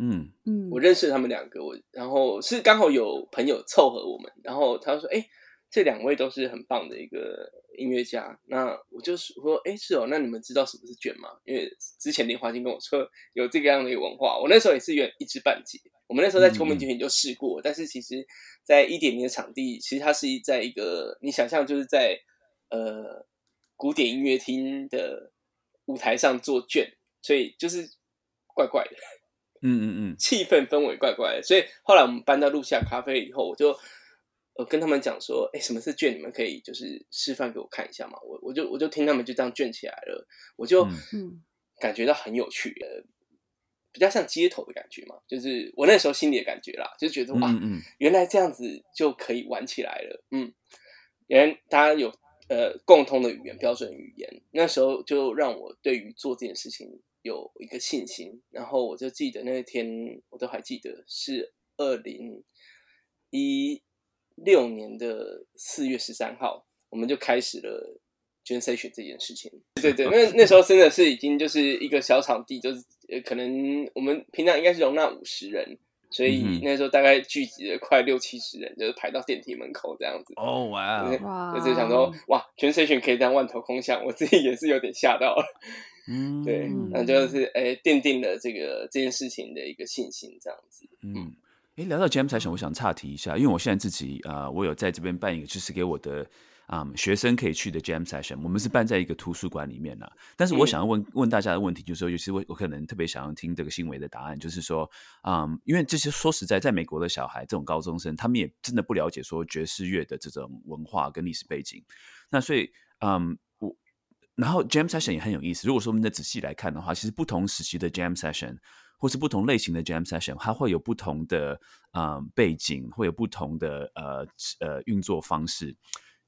嗯嗯，我认识他们两个，我然后是刚好有朋友凑合我们，然后他说：“哎，这两位都是很棒的一个音乐家。”那我就说：“哎，是哦，那你们知道什么是卷吗？因为之前林华金跟我说有这个样的一个文化，我那时候也是原一知半解。”我们那时候在聪明酒品就试过，但是其实，在一点零的场地，其实它是在一个你想象就是在呃古典音乐厅的舞台上做卷，所以就是怪怪的，嗯嗯嗯，气氛氛围怪怪的。所以后来我们搬到路下咖啡以后，我就呃跟他们讲说，哎，什么是卷？你们可以就是示范给我看一下嘛。我我就我就听他们就这样卷起来了，我就嗯感觉到很有趣。比较像街头的感觉嘛，就是我那时候心里的感觉啦，就觉得哇，原来这样子就可以玩起来了。嗯，原来大家有呃共通的语言标准语言。那时候就让我对于做这件事情有一个信心。然后我就记得那天，我都还记得是二零一六年的四月十三号，我们就开始了。捐 session 这件事情，对对，那那时候真的是已经就是一个小场地，就是呃，可能我们平常应该是容纳五十人，所以那时候大概聚集了快六七十人，就是排到电梯门口这样子。哦哇，就是想说哇，全 session 可以这样万头空巷，我自己也是有点吓到了。嗯，对，那就是哎，奠定了这个这件事情的一个信心，这样子。嗯，哎，聊到 jam session，我想岔题一下，因为我现在自己啊，我有在这边办一个，就是给我的。啊，学生可以去的 Jam Session，我们是办在一个图书馆里面的。但是我想要问问大家的问题，就是说，尤其我我可能特别想要听这个新闻的答案，就是说，嗯，因为这些说实在，在美国的小孩，这种高中生，他们也真的不了解说爵士乐的这种文化跟历史背景。那所以，嗯，我然后 Jam Session 也很有意思。如果说我们再仔细来看的话，其实不同时期的 Jam Session 或是不同类型的 Jam Session，它会有不同的嗯背景，会有不同的呃呃运作方式。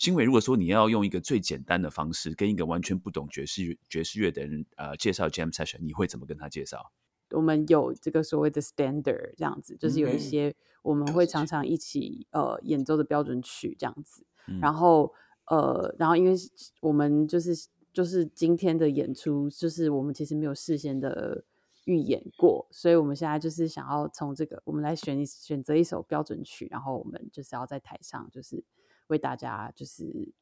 新伟，如果说你要用一个最简单的方式跟一个完全不懂爵士爵士乐的人呃介绍 jam session，你会怎么跟他介绍？我们有这个所谓的 standard 这样子，就是有一些我们会常常一起呃演奏的标准曲这样子。然后呃，然后因为我们就是就是今天的演出，就是我们其实没有事先的预演过，所以我们现在就是想要从这个我们来选选择一首标准曲，然后我们就是要在台上就是。为大家就是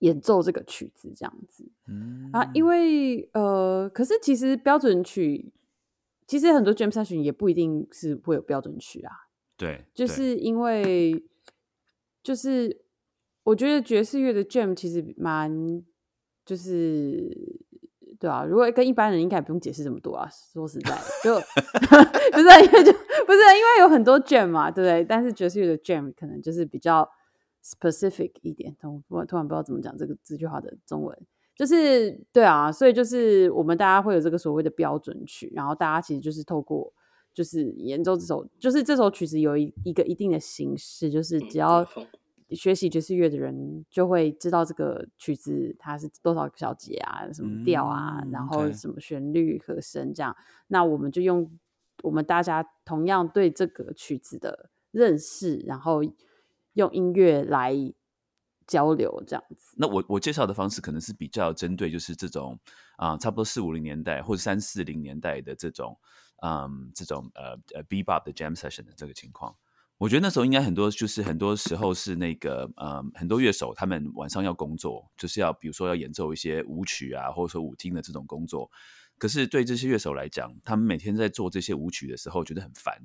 演奏这个曲子这样子，嗯啊，因为呃，可是其实标准曲，其实很多 jam session 也不一定是会有标准曲啊。对，就是因为就是我觉得爵士乐的 jam 其实蛮就是对啊，如果跟一般人应该不用解释这么多啊。说实在，就 (laughs) 不是因为就不是因为有很多 jam 嘛，对不对？但是爵士乐的 jam 可能就是比较。Specific 一点，我突然不知道怎么讲这个这句话的中文，就是对啊，所以就是我们大家会有这个所谓的标准曲，然后大家其实就是透过就是演奏这首，就是这首曲子有一一个一定的形式，就是只要学习爵士乐的人就会知道这个曲子它是多少个小节啊，什么调啊，然后什么旋律和声这样，那我们就用我们大家同样对这个曲子的认识，然后。用音乐来交流，这样子。那我我介绍的方式可能是比较针对，就是这种啊，差不多四五零年代或者三四零年代的这种，嗯，这种呃呃，Be Bop 的 jam session 的这个情况。我觉得那时候应该很多，就是很多时候是那个，嗯，很多乐手他们晚上要工作，就是要比如说要演奏一些舞曲啊，或者说舞厅的这种工作。可是对这些乐手来讲，他们每天在做这些舞曲的时候，觉得很烦。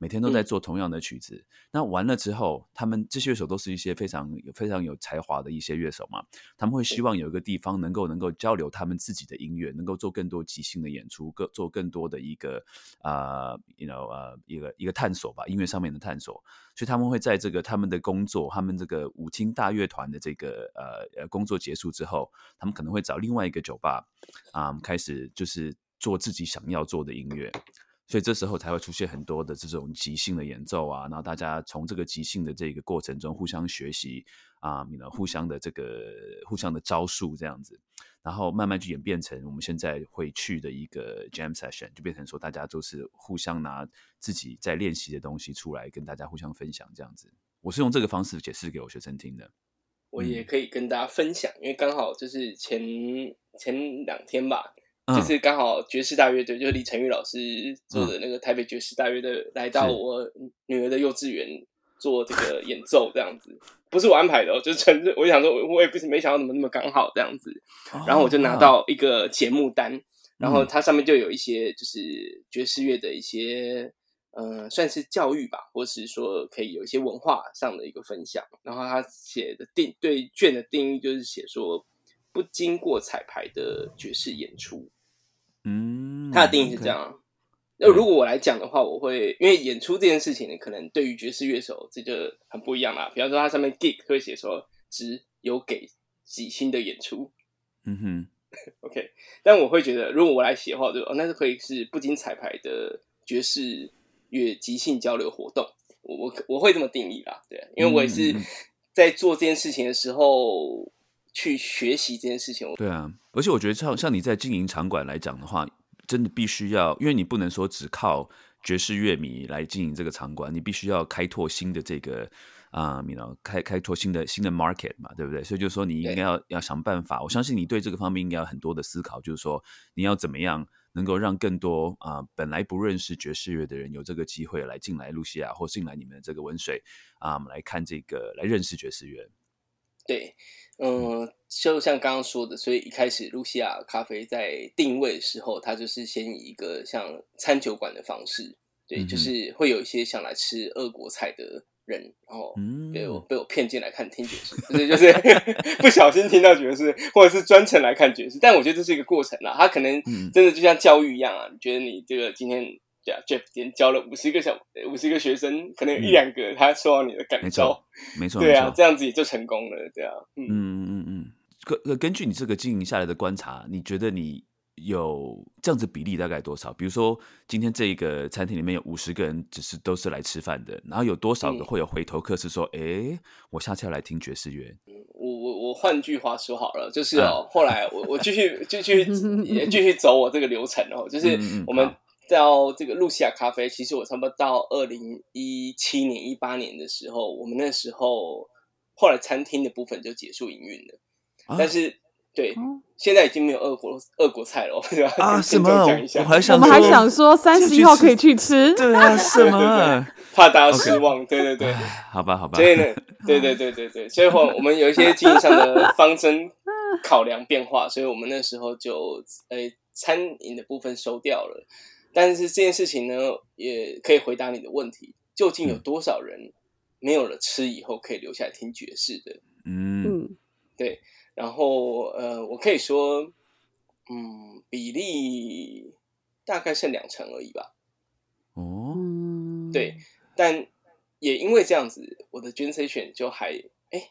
每天都在做同样的曲子，那完了之后，他们这些乐手都是一些非常有非常有才华的一些乐手嘛，他们会希望有一个地方能够能够交流他们自己的音乐，能够做更多即兴的演出，更做更多的一个啊，you know 呃一个一个探索吧，音乐上面的探索。所以他们会在这个他们的工作，他们这个舞厅大乐团的这个呃呃工作结束之后，他们可能会找另外一个酒吧啊，开始就是做自己想要做的音乐。所以这时候才会出现很多的这种即兴的演奏啊，然后大家从这个即兴的这个过程中互相学习啊，你呢互相的这个互相的招数这样子，然后慢慢就演变成我们现在会去的一个 jam session，就变成说大家都是互相拿自己在练习的东西出来跟大家互相分享这样子。我是用这个方式解释给我学生听的。我也可以跟大家分享，因为刚好就是前前两天吧。就是刚好爵士大乐队，就是李成宇老师做的那个台北爵士大乐队，来到我女儿的幼稚园做这个演奏，这样子。不是我安排的，就是纯我就想说，我也不是没想到怎么那么刚好这样子，然后我就拿。到一个节目单，然后它上面就有一些就是爵士乐的一些呃，算是教育吧，或是说可以有一些文化上的一个分享，然后他写的定对卷的定义就是写说不经过彩排的爵士演出。嗯，它的定义是这样。那如果我来讲的话，我会因为演出这件事情呢，可能对于爵士乐手这就很不一样啦。比方说，它上面 gig 会写说只有给即兴的演出。嗯哼，(laughs) OK。但我会觉得，如果我来写的话，就哦，那是可以是不经彩排的爵士乐即兴交流活动。我我我会这么定义啦，对，因为我也是在做这件事情的时候。去学习这件事情。对啊，而且我觉得像像你在经营场馆来讲的话，真的必须要，因为你不能说只靠爵士乐迷来经营这个场馆，你必须要开拓新的这个。啊，你 know 开开拓新的新的 market 嘛，对不对？所以就是说，你应该要要想办法。我相信你对这个方面应该有很多的思考，就是说，你要怎么样能够让更多啊本来不认识爵士乐的人有这个机会来进来露西亚，或进来你们的这个温水啊，来看这个来认识爵士乐。对，嗯，就像刚刚说的，所以一开始露西亚咖啡在定位的时候，它就是先以一个像餐酒馆的方式，对，就是会有一些想来吃俄国菜的。人，然后被我被我骗进来看听爵士，就是就 (laughs) 是不小心听到爵士，或者是专程来看爵士。但我觉得这是一个过程啦，他可能真的就像教育一样啊。你觉得你这个今天对啊，Jeff 今天教了五十个小五十个学生，可能有一两个他受到你的感召，没错，(laughs) 对啊，这样子也就成功了，对啊，嗯嗯嗯嗯。根根据你这个经营下来的观察，你觉得你？有这样子比例大概多少？比如说今天这一个餐厅里面有五十个人，只是都是来吃饭的，然后有多少个会有回头客是说，哎，我下次要来听爵士乐。我我我换句话说好了，就是哦，后来我我继续继续也继续走我这个流程哦，就是我们到这个露西亚咖啡，其实我差不多到二零一七年一八年的时候，我们那时候后来餐厅的部分就结束营运了，但是。对，现在已经没有俄国俄国菜了，对吧？啊，(laughs) 什么？我还想，我们还想说三十一号可以去吃，对啊，(laughs) 什么？怕大家失望，对对对，好吧，好吧。所以呢，对对对对对，所以话我们有一些经营上的方针考量变化，所以我们那时候就呃餐饮的部分收掉了。但是这件事情呢，也可以回答你的问题：究竟有多少人没有了吃以后可以留下来听爵士的？嗯，对。然后，呃，我可以说，嗯，比例大概剩两成而已吧。哦，对，但也因为这样子，我的捐 C 选就还，哎，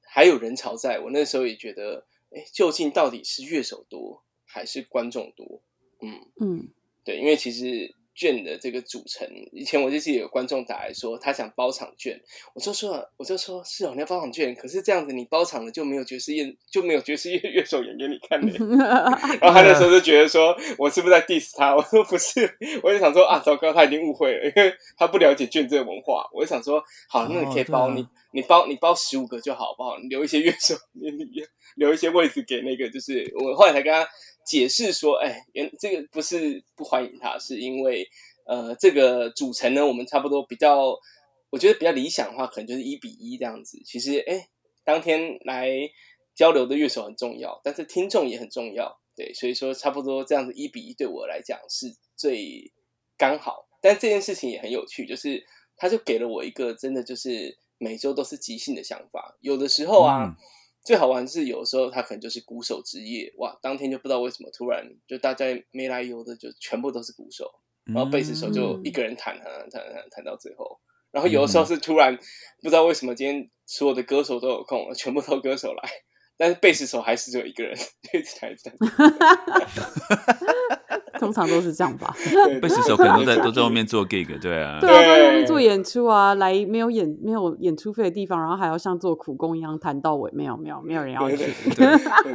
还有人潮在。我那时候也觉得，哎，究竟到底是乐手多还是观众多？嗯嗯，对，因为其实。券的这个组成，以前我就记得有观众打来说他想包场券，我就说我就说是哦，你要包场券，可是这样子你包场了就没有爵士乐就没有爵士乐乐手演给你看的。(laughs) 然后他那时候就觉得说我是不是在 diss 他？我说不是，我就想说啊，糟糕，他已经误会了，因为他不了解券这个文化。我就想说，好，那你可以包你你包你包十五个就好，不好？你留一些乐手，留一些位置给那个，就是我后来才跟他。解释说，哎，原这个不是不欢迎他，是因为呃，这个组成呢，我们差不多比较，我觉得比较理想的话，可能就是一比一这样子。其实，哎，当天来交流的乐手很重要，但是听众也很重要，对，所以说差不多这样子一比一对我来讲是最刚好。但这件事情也很有趣，就是他就给了我一个真的就是每周都是即兴的想法，有的时候啊。最好玩是有时候他可能就是鼓手之夜哇，当天就不知道为什么突然就大家没来由的就全部都是鼓手，然后贝斯手就一个人弹弹弹弹弹到最后，然后有的时候是突然不知道为什么今天所有的歌手都有空，全部都歌手来，但是贝斯手还是只有一个人一直弹弹。(laughs) 通常都是这样吧，贝斯手可能都在都在外面做 gig，对啊，对啊，在外面做演出啊，来没有演没有演出费的地方，然后还要像做苦工一样弹到尾，没有没有没有人要去，对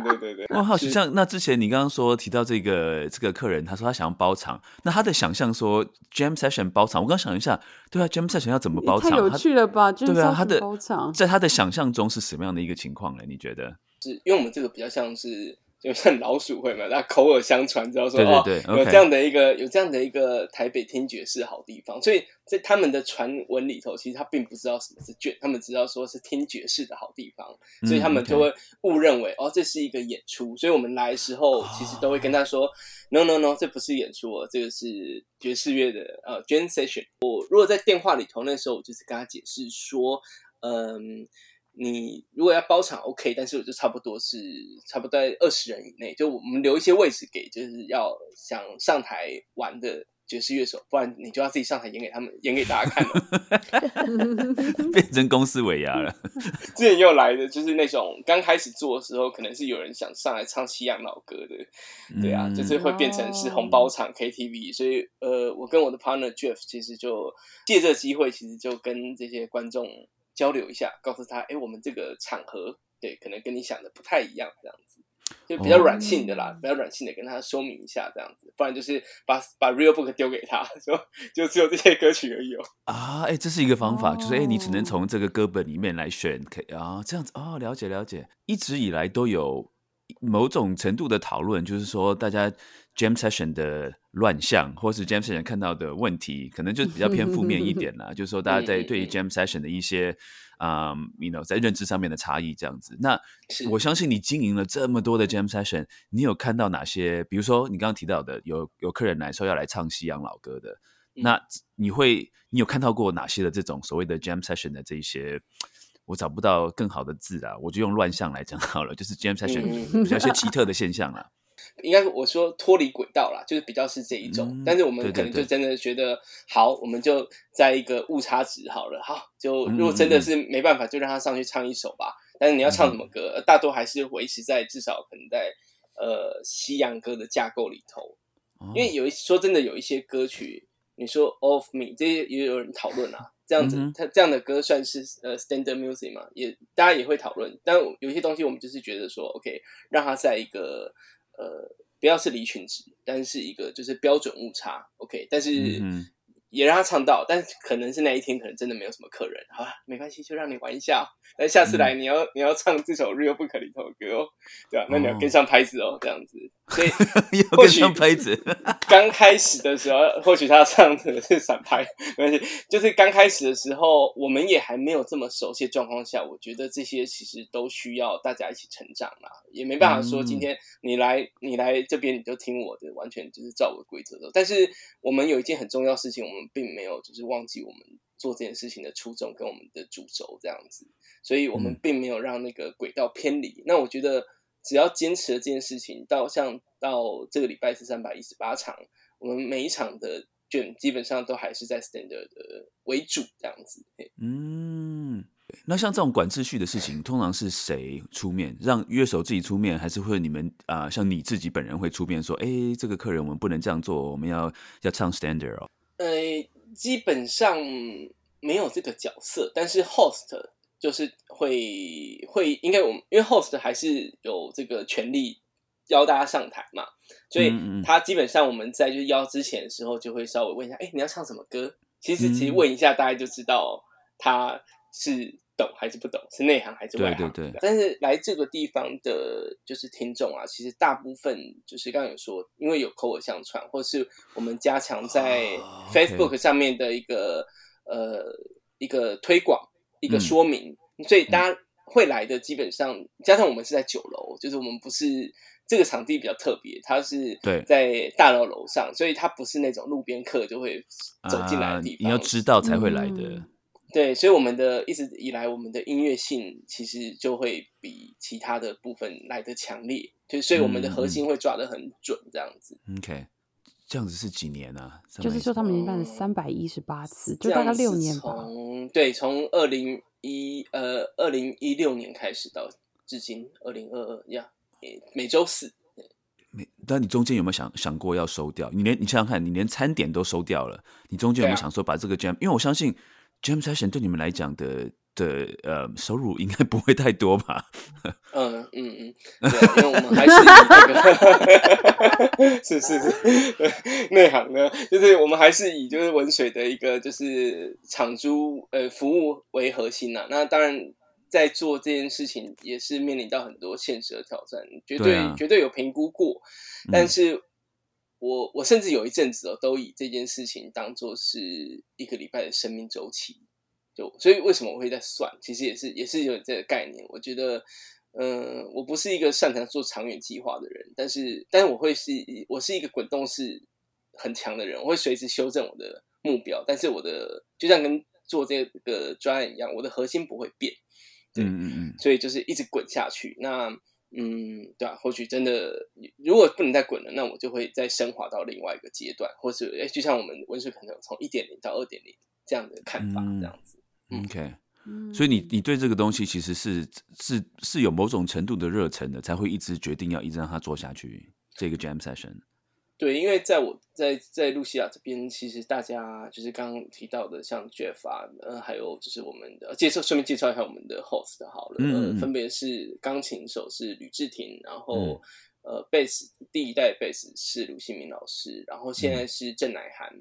对对对。我好奇，像那之前你刚刚说提到这个这个客人，他说他想要包场，那他的想象说 jam session 包场，我刚想一下，对啊，jam session 要怎么包场？太有趣了吧？对啊，他的包场在他的想象中是什么样的一个情况呢？你觉得？是因为我们这个比较像是。就像老鼠会嘛，那口耳相传，知道说哦，有这样的一个有这样的一个台北听爵士好地方，所以在他们的传闻里头，其实他并不知道什么是卷，他们知道说是听爵士的好地方，所以他们就会误认为哦，这是一个演出。所以我们来的时候，其实都会跟他说，no no no，这不是演出哦，这个是爵士乐的呃 jam session。我如果在电话里头那时候，我就是跟他解释说，嗯。你如果要包场，OK，但是我就差不多是差不多在二十人以内，就我们留一些位置给就是要想上台玩的爵士乐手，不然你就要自己上台演给他们演给大家看了 (laughs) (laughs) 变成公司尾牙了。之前又来的就是那种刚开始做的时候，可能是有人想上来唱西洋老歌的，对啊，就是会变成是红包场 KTV，所以呃，我跟我的 partner Jeff 其实就借这个机会，其实就跟这些观众。交流一下，告诉他，哎，我们这个场合，对，可能跟你想的不太一样，这样子，就比较软性的啦，比较软性的跟他说明一下，这样子，不然就是把把 real book 丢给他，说就只有这些歌曲而已哦。啊，哎，这是一个方法，就是哎，你只能哦从这个歌本里面来选，可以啊，这样子哦，了解了解。一直以来都有某种程度的讨论，就是说大家 jam session 的乱象，或是 jam session 看到的问题，可能就比较偏负面一点啦。(laughs) 就是说大家在对于 jam session 的一些啊、嗯 y o u know，在认知上面的差异，这样子。那我相信你经营了这么多的 jam session，你有看到哪些？比如说你刚刚提到的，有有客人来说要来唱西洋老歌的，嗯那你会你有看到过哪些的这种所谓的 jam session 的这一些？我找不到更好的字啊，我就用乱象来讲好了，就是 jam session 嗯比较一些奇特的现象啦。应该我说脱离轨道啦，就是比较是这一种。嗯但是我们可能就真的觉得好，我们就在一个误差值好了。好，就如果真嗯的是没办法，就让他上去唱一首吧。但是你要唱什么歌，呃大多还是维持在至少可能在呃西洋歌的架构里头。哦因为有一说真的有一些歌曲，你说 Of Me 这些也有人讨论啊，这样子嗯哼，它这样的歌算是呃 standard music 嘛？也大家也会讨论，但有一些东西我们就是觉得说，OK，让它在一个呃不要是离群值，但是一个就是标准误差，OK，但是嗯也让他唱到，但是可能是那一天可能真的没有什么客人，好了，没关系，就让你玩一下、哦。但下次来嗯你要、你要唱这首 Real Book 里头的歌哦，对吧、那你要哦跟上拍子哦，这样子。所以 (laughs) 或许上拍子，(laughs) 刚开始的时候，或许他唱的是散拍，没关系。就是刚开始的时候，我们也还没有这么熟悉的状况下，我觉得这些其实都需要大家一起成长啦，也没办法说嗯今天你来你来这边你就听我的，完全就是照我的规则走。但是我们有一件很重要的事情，我们并没有就是忘记我们做这件事情的初衷跟我们的主轴这样子，所以我们嗯并没有让那个轨道偏离。那我觉得只要坚持了这件事情，到像到这个礼拜是三百一十八场，我们每一场的卷基本上都还是在 standard 的为主这样子。嗯。那像这种管秩序的事情，通常是谁出面？让乐手自己出面，还是会你们啊、像你自己本人会出面说，哎，这个客人我们不能这样做，我们要要唱 standard 哦。呃，基本上没有这个角色，但是 host 就是会会应该我们因为 host 还是有这个权利邀大家上台嘛，所以他基本上我们在就是邀之前的时候就会稍微问一下，哎，你要唱什么歌？其实其实嗯问一下，大家就知道他是懂还是不懂，是内行还是外行。对对对但是来这个地方的，就是听众啊，其实大部分就是刚刚有说，因为有口耳相传，或是我们加强在 Facebook 上面的一个、呃一个推广、一个嗯说明，所以大家会来的基本上，加上我们是在九楼，就是我们不是这个场地比较特别，它是对在大楼楼上，所以它不是那种路边客就会走进来的地方。啊你要知道才会来的。嗯对，所以我们的一直以来，我们的音乐性其实就会比其他的部分来的强烈，就所以我们的核心会抓得很准，这样子。OK，这样子是几年啊？就是说他们已经办了嗯三百一十八次，就大概六年吧。从对，从二零一呃二零一六年开始到至今二零二二呀，每周四。每，但你中间有没有想想过要收掉？你连你想想看，你连餐点都收掉了，你中间有没有想说把这个 jam？、因为我相信 jam session 对你们来讲的的呃收入应该不会太多吧？(laughs) 嗯嗯嗯，对，因为我们还是以这个 (laughs) 是是是对内行呢，就是我们还是以就是文水的一个就是场租呃服务为核心呐、那当然。在做这件事情也是面临到很多现实的挑战，绝对绝对有评估过，嗯但是我我甚至有一阵子哦，都以这件事情当做是一个礼拜的生命周期，就所以为什么我会在算，其实也是也是有这个概念。我觉得，嗯、我不是一个擅长做长远计划的人，但是但是我会是我是一个滚动式很强的人，我会随时修正我的目标，但是我的就像跟做这个专案一样，我的核心不会变。对嗯嗯嗯，所以就是一直滚下去。那嗯，对啊，或许真的如果不能再滚了，那我就会再升华到另外一个阶段，或是哎，就像我们温水可能有从一点零到二点零这样的看法，嗯这样子。嗯 OK。嗯所以你你对这个东西其实是是是有某种程度的热忱的，才会一直决定要一直让它做下去。这个 jam session，对，因为在我在在露西亚这边，其实大家就是刚刚提到的，像 Jeff 啊，呃，还有就是我们的介绍，顺便介绍一下我们的 host 好了，嗯呃，分别是钢琴手是吕志廷，然后、嗯。呃，贝斯第一代贝斯是卢新明老师，然后现在是郑乃涵，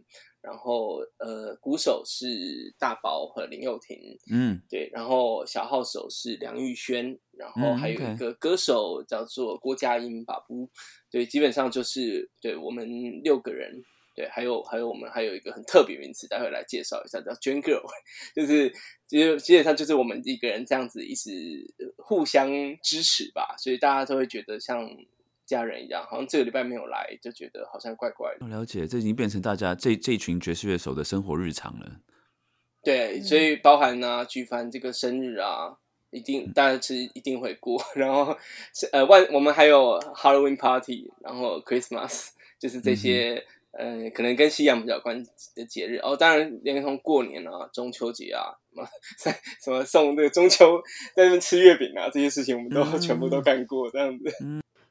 然后呃，鼓手是大宝和林佑廷，嗯。对，然后小号手是梁玉轩，然后嗯还有一个歌手叫做郭佳音巴布，对，基本上就是对我们六个人，对，还有还有我们还有一个很特别名词，待会来介绍一下，叫 Jane Girl，(laughs) 就是其实基本上就是我们一个人这样子一直呃互相支持吧，所以大家都会觉得像家人一样，好像这个礼拜没有来就觉得好像怪怪的。我了解，这已经变成大家这这一群爵士乐手的生活日常了。对，所以包含啊，举凡这个生日啊，一定当然是一定会过。(laughs) 然后呃万我们还有 Halloween party，然后 Christmas，(laughs) 就是这些、呃可能跟西洋比较有关的节日哦。当然连同过年啊、中秋节啊，(laughs) 什么什么送这个中秋在那边吃月饼啊这些事情，我们都、嗯全部都干过这样子。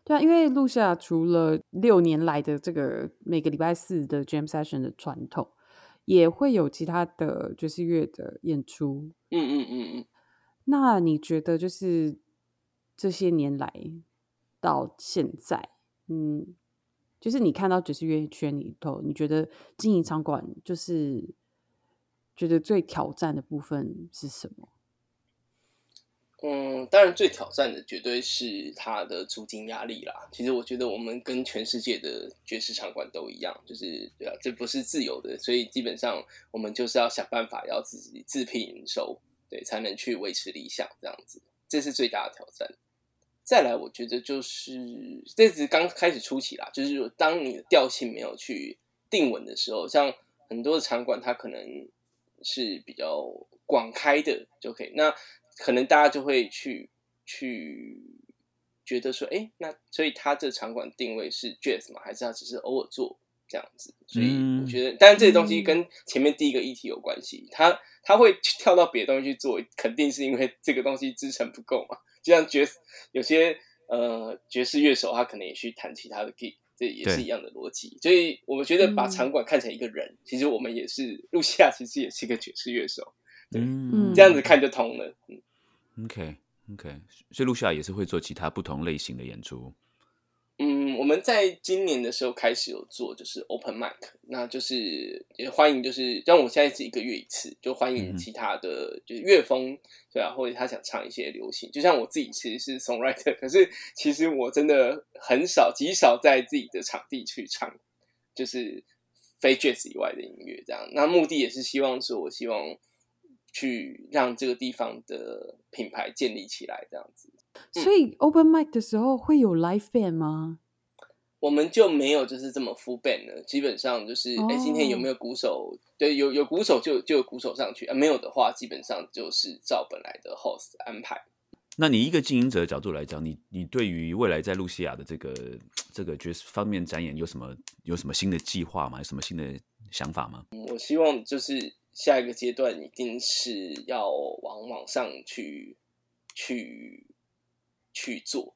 对啊，因为露夏除了六年来的这个每个礼拜四的 Jam Session 的传统，也会有其他的爵士乐的演出。嗯嗯嗯嗯。那你觉得就是这些年来到现在，嗯，就是你看到爵士乐圈里头，你觉得经营场馆就是觉得最挑战的部分是什么？嗯，当然最挑战的绝对是它的租金压力啦。其实我觉得我们跟全世界的爵士场馆都一样，就是对啊，这不是自由的，所以基本上我们就是要想办法要自己自聘营收，对，才能去维持理想这样子，这是最大的挑战。再来，我觉得就是这只是刚开始初期啦，就是当你的调性没有去定稳的时候，像很多的场馆它可能是比较广开的就可以，那可能大家就会去去觉得说，哎，那所以他这场馆定位是 jazz 嘛，还是他只是偶尔做这样子？所以我觉得，但是这些东西跟前面第一个议题有关系，他他会跳到别的东西去做，肯定是因为这个东西支撑不够嘛。就像爵士有些呃爵士乐手，他可能也去弹其他的 gig，这也是一样的逻辑。所以我们觉得把嗯场馆看成一个人，其实我们也是露西亚，其实也是一个爵士乐手，嗯这样子看就通了。嗯 OK OK，所以露西亚也是会做其他不同类型的演出。嗯，我们在今年的时候开始有做，就是 open mic，那就是也欢迎，就是像我现在是一个月一次，就欢迎嗯其他的就是乐风，对啊，或者他想唱一些流行，就像我自己其实是 songwriter，(laughs) 可是其实我真的很少极少在自己的场地去唱，就是非 jazz 以外的音乐这样。那目的也是希望说，我希望去让这个地方的品牌建立起来，这样子。所以 open mic 的时候会有 live band 吗？我们就没有就是这么 full band 了，基本上就是哎、诶今天有没有鼓手？对，有有鼓手就就有鼓手上去啊，没有的话，基本上就是照本来的 host 安排。那你一个经营者的角度来讲，你你对于未来在露西亚的这个这个爵士方面展演有什么有什么新的计划吗？有什么新的想法吗？我希望就是下一个阶段一定是要往网上去去去做，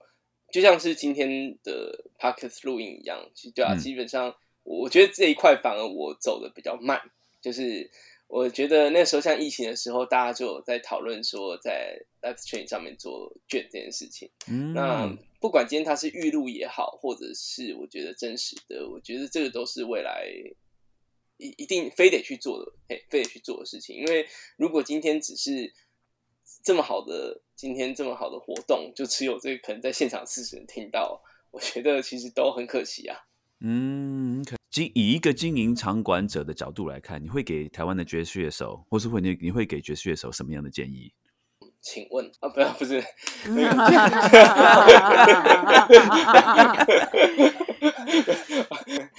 就像是今天的 podcast 录音一样，其实对啊，嗯。基本上我觉得这一块反而我走的比较慢，就是我觉得那时候像疫情的时候，大家就有在讨论说在 live stream 上面做卷这件事情。嗯，那不管今天它是预录也好，或者是我觉得真实的，我觉得这个都是未来一一定非得去做的，嘿，非得去做的事情。因为如果今天只是这么好的，今天这么好的活动，就只有这个可能在现场四十人听到，我觉得其实都很可惜啊。嗯可以一个经营场馆者的角度来看，你会给台湾的爵士乐手，或是会你你会给爵士乐手什么样的建议？请问啊，不要，不是，(laughs)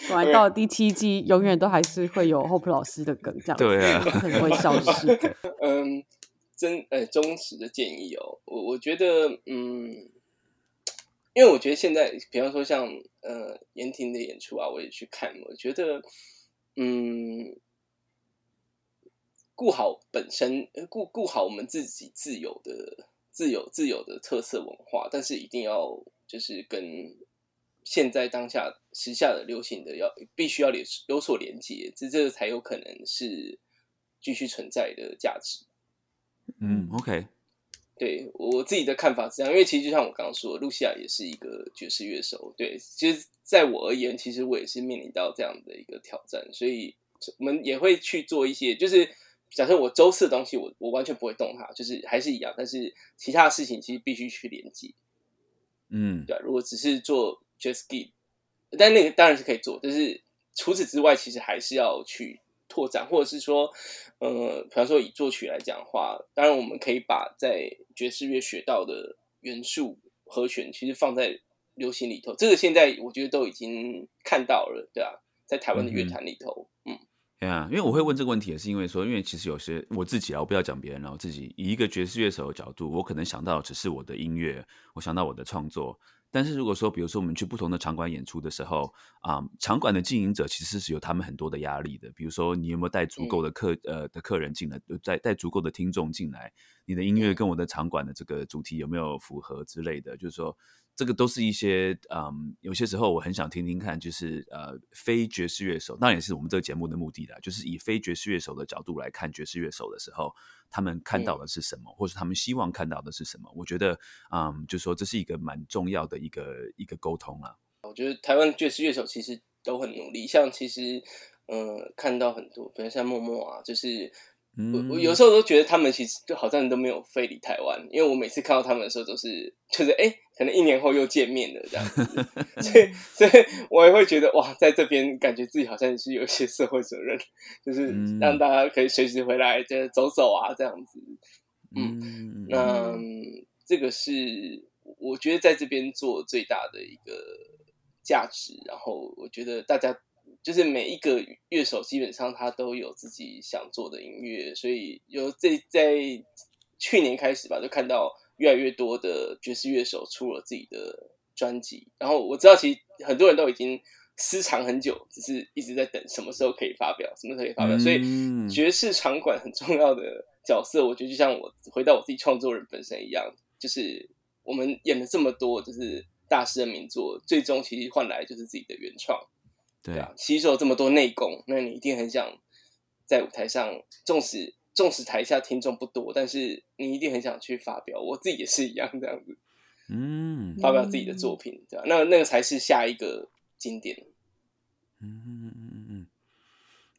果然到了第七季，永远都还是会有 Hope 老师的梗，这样。子对啊。很不会消失。的。(laughs) 嗯，真呃忠实的建议哦，我我觉得嗯，因为我觉得现在，比方说像呃言婷的演出啊，我也去看，我觉得嗯，顾好本身，呃顾顾好我们自己自有的自有自有的特色文化，但是一定要就是跟现在当下时下的流行的要必须要连有所连接，这这才有可能是继续存在的价值。嗯，OK，对我自己的看法是这样，因为其实就像我刚刚说，露西亚也是一个爵士乐手。对，其实在我而言，其实我也是面临到这样的一个挑战，所以我们也会去做一些，就是假设我周四的东西，我我完全不会动它，就是还是一样，但是其他的事情其实必须去连接。嗯，对，如果只是做 Jazz Gig，但那个当然是可以做，但是除此之外，其实还是要去拓展，或者是说，呃，比方说以作曲来讲的话，当然我们可以把在爵士乐学到的元素和弦，其实放在流行里头。这个现在我觉得都已经看到了，对啊，在台湾的乐坛里头，嗯，对啊，因为我会问这个问题，也是因为说，因为其实有些我自己啊，我不要讲别人了，我自己以一个爵士乐手的角度，我可能想到只是我的音乐，我想到我的创作。但是如果说，比如说我们去不同的场馆演出的时候，啊，场馆的经营者其实是有他们很多的压力的。比如说，你有没有带足够的客呃的客人进来，带带足够的听众进来？你的音乐跟我的场馆的这个主题有没有符合之类的？就是说。这个都是一些，嗯，有些时候我很想听听看，就是呃，非爵士乐手，那也是我们这个节目的目的的，就是以非爵士乐手的角度来看爵士乐手的时候，他们看到的是什么，或者他们希望看到的是什么？我觉得，嗯，就说这是一个蛮重要的一个一个沟通啊。我觉得台湾爵士乐手其实都很努力，像其实，嗯，看到很多，比如像默默啊，就是。我我有时候都觉得他们其实就好像都没有飞离台湾，因为我每次看到他们的时候都是就是哎，可能一年后又见面了这样子，所以 (laughs) 所以我也会觉得哇，在这边感觉自己好像是有一些社会责任，就是让大家可以随时回来就走走啊这样子。嗯，那这个是我觉得在这边做最大的一个价值，然后我觉得大家。就是每一个乐手基本上他都有自己想做的音乐，所以有这在去年开始吧，就看到越来越多的爵士乐手出了自己的专辑。然后我知道，其实很多人都已经私藏很久，只是一直在等什么时候可以发表，什么时候可以发表。所以爵士场馆很重要的角色，我觉得就像我回到我自己创作人本身一样，就是我们演了这么多就是大师的名作，最终其实换来就是自己的原创。对啊，吸收这么多内功，那你一定很想在舞台上，纵使纵使台下听众不多，但是你一定很想去发表。我自己也是一样这样子，嗯，发表自己的作品，对吧？那那个才是下一个经典。嗯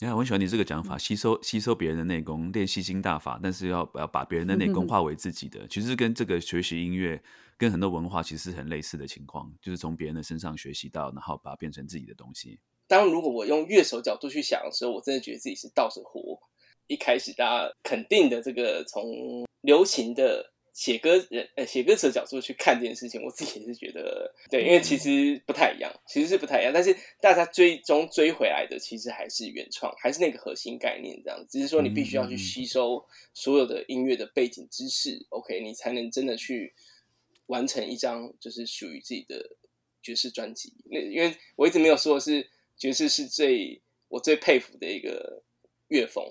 你看，我很喜欢你这个讲法，吸收吸收别人的内功，练吸星大法，但是要要把别人的内功 (laughs) 化为自己的，其实跟这个学习音乐，跟很多文化其实很类似的情况，就是从别人的身上学习到，然后把它变成自己的东西。当如果我用乐手角度去想的时候，我真的觉得自己是倒着活。一开始大家肯定的这个从流行的写歌人呃写歌词的角度去看这件事情，我自己也是觉得对，因为其实不太一样，其实是不太一样。但是大家最终追回来的，其实还是原创，还是那个核心概念这样。只是说你必须要去吸收所有的音乐的背景知识，OK，你才能真的去完成一张就是属于自己的爵士专辑。那因为我一直没有说的是。爵士是最我最佩服的一个乐风，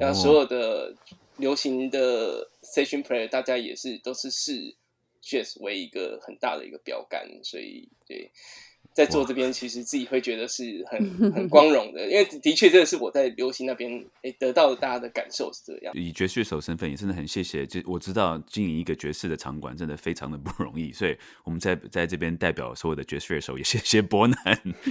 然后所有的流行的 session player，大家也是都是视 jazz 为一个很大的一个标杆，所以对。在做这边，其实自己会觉得是很 (laughs) 很光荣的，因为的确这个是我在流行那边诶得到的大家的感受是这样。以爵士手身份，也真的很谢谢。就我知道经营一个爵士的场馆真的非常的不容易，所以我们在在这边代表所有的爵士乐手，也谢谢伯南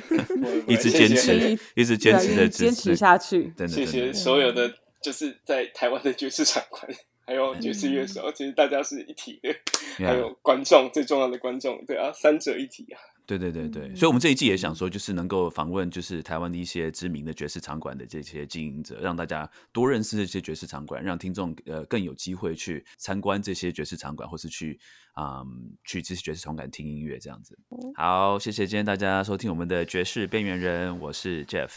(laughs) 一直坚持，一直坚持的坚持下去。真的，谢谢所有的就是在台湾的爵士场馆，还有爵士乐手，其实大家是一体的，还有观众最重要的观众，对啊，三者一体啊。对对对对，所以，我们这一季也想说，就是能够访问，就是台湾的一些知名的爵士场馆的这些经营者，让大家多认识这些爵士场馆，让听众呃更有机会去参观这些爵士场馆，或是去啊去这些爵士场馆听音乐这样子。好，谢谢今天大家收听我们的爵士边缘人，我是 Jeff，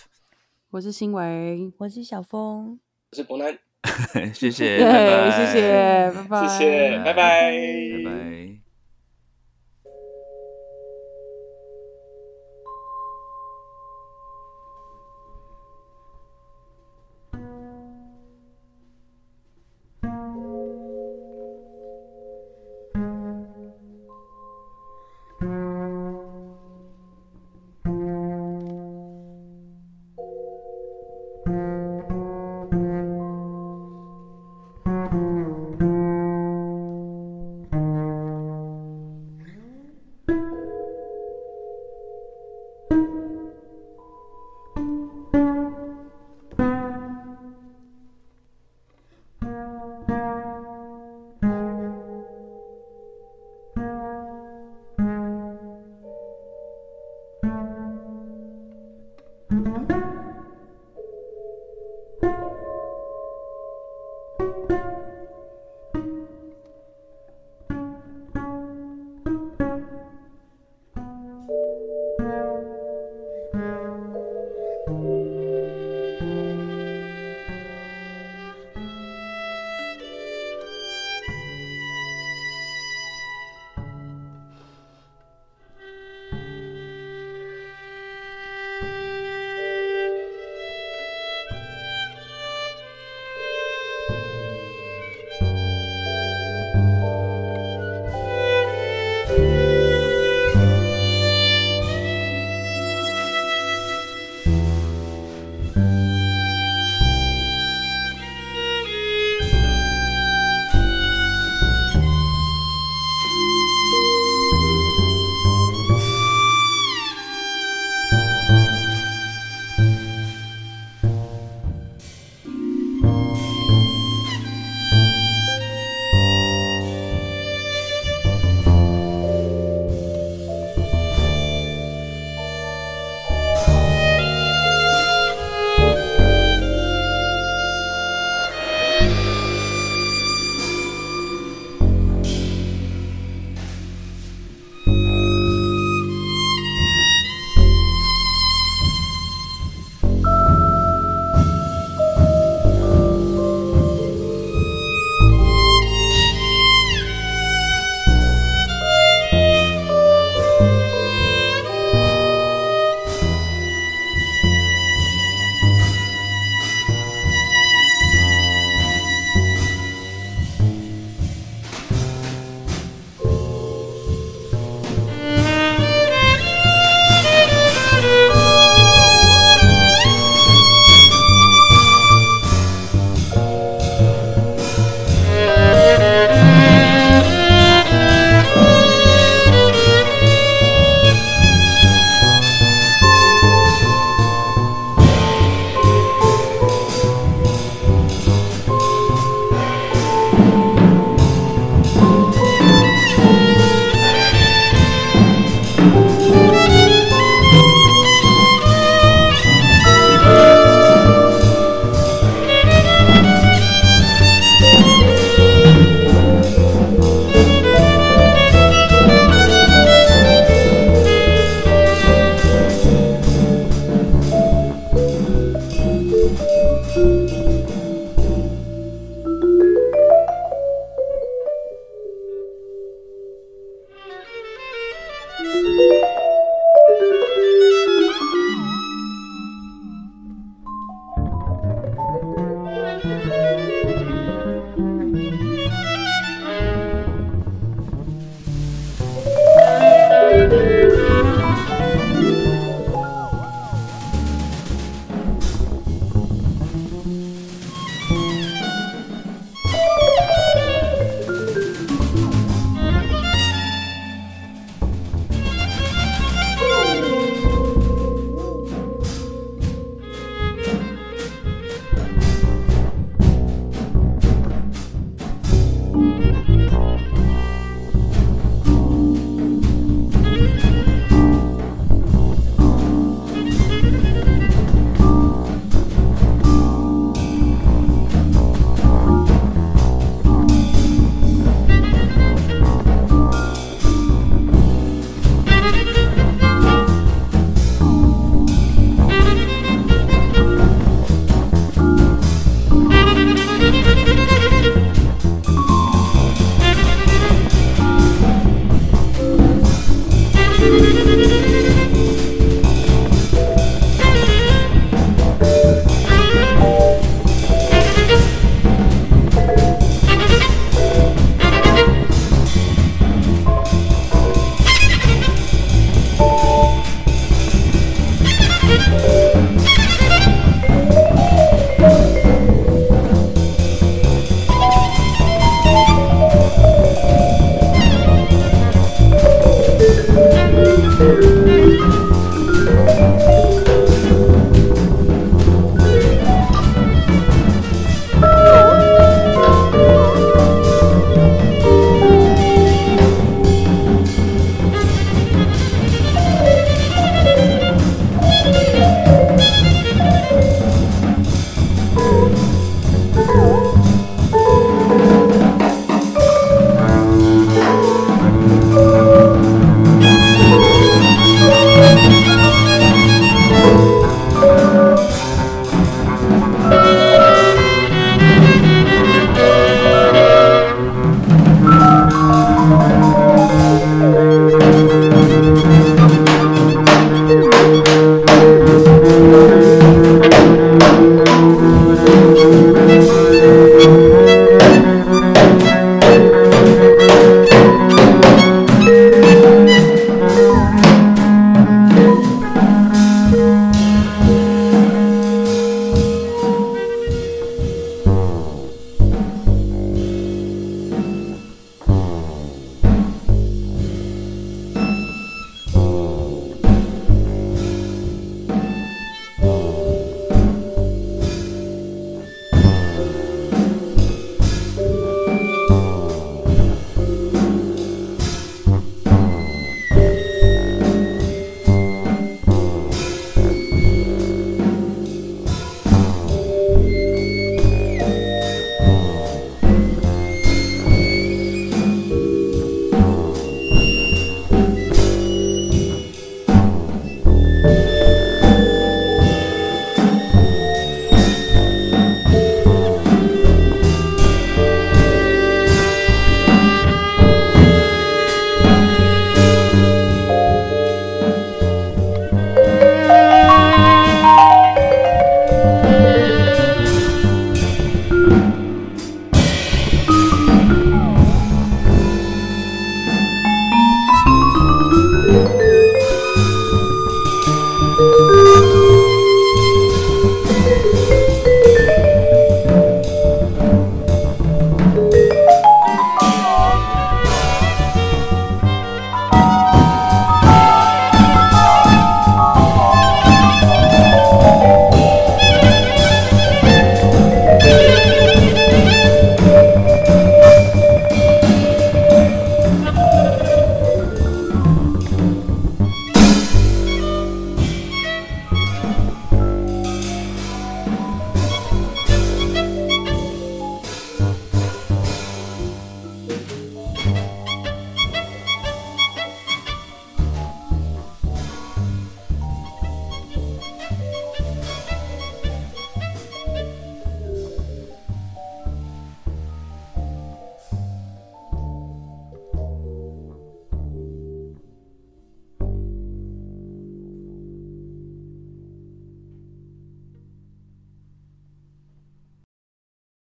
我是新维，我是小峰，我是伯南，(laughs) 谢谢，拜拜，谢谢，拜拜，谢谢，拜拜，拜拜。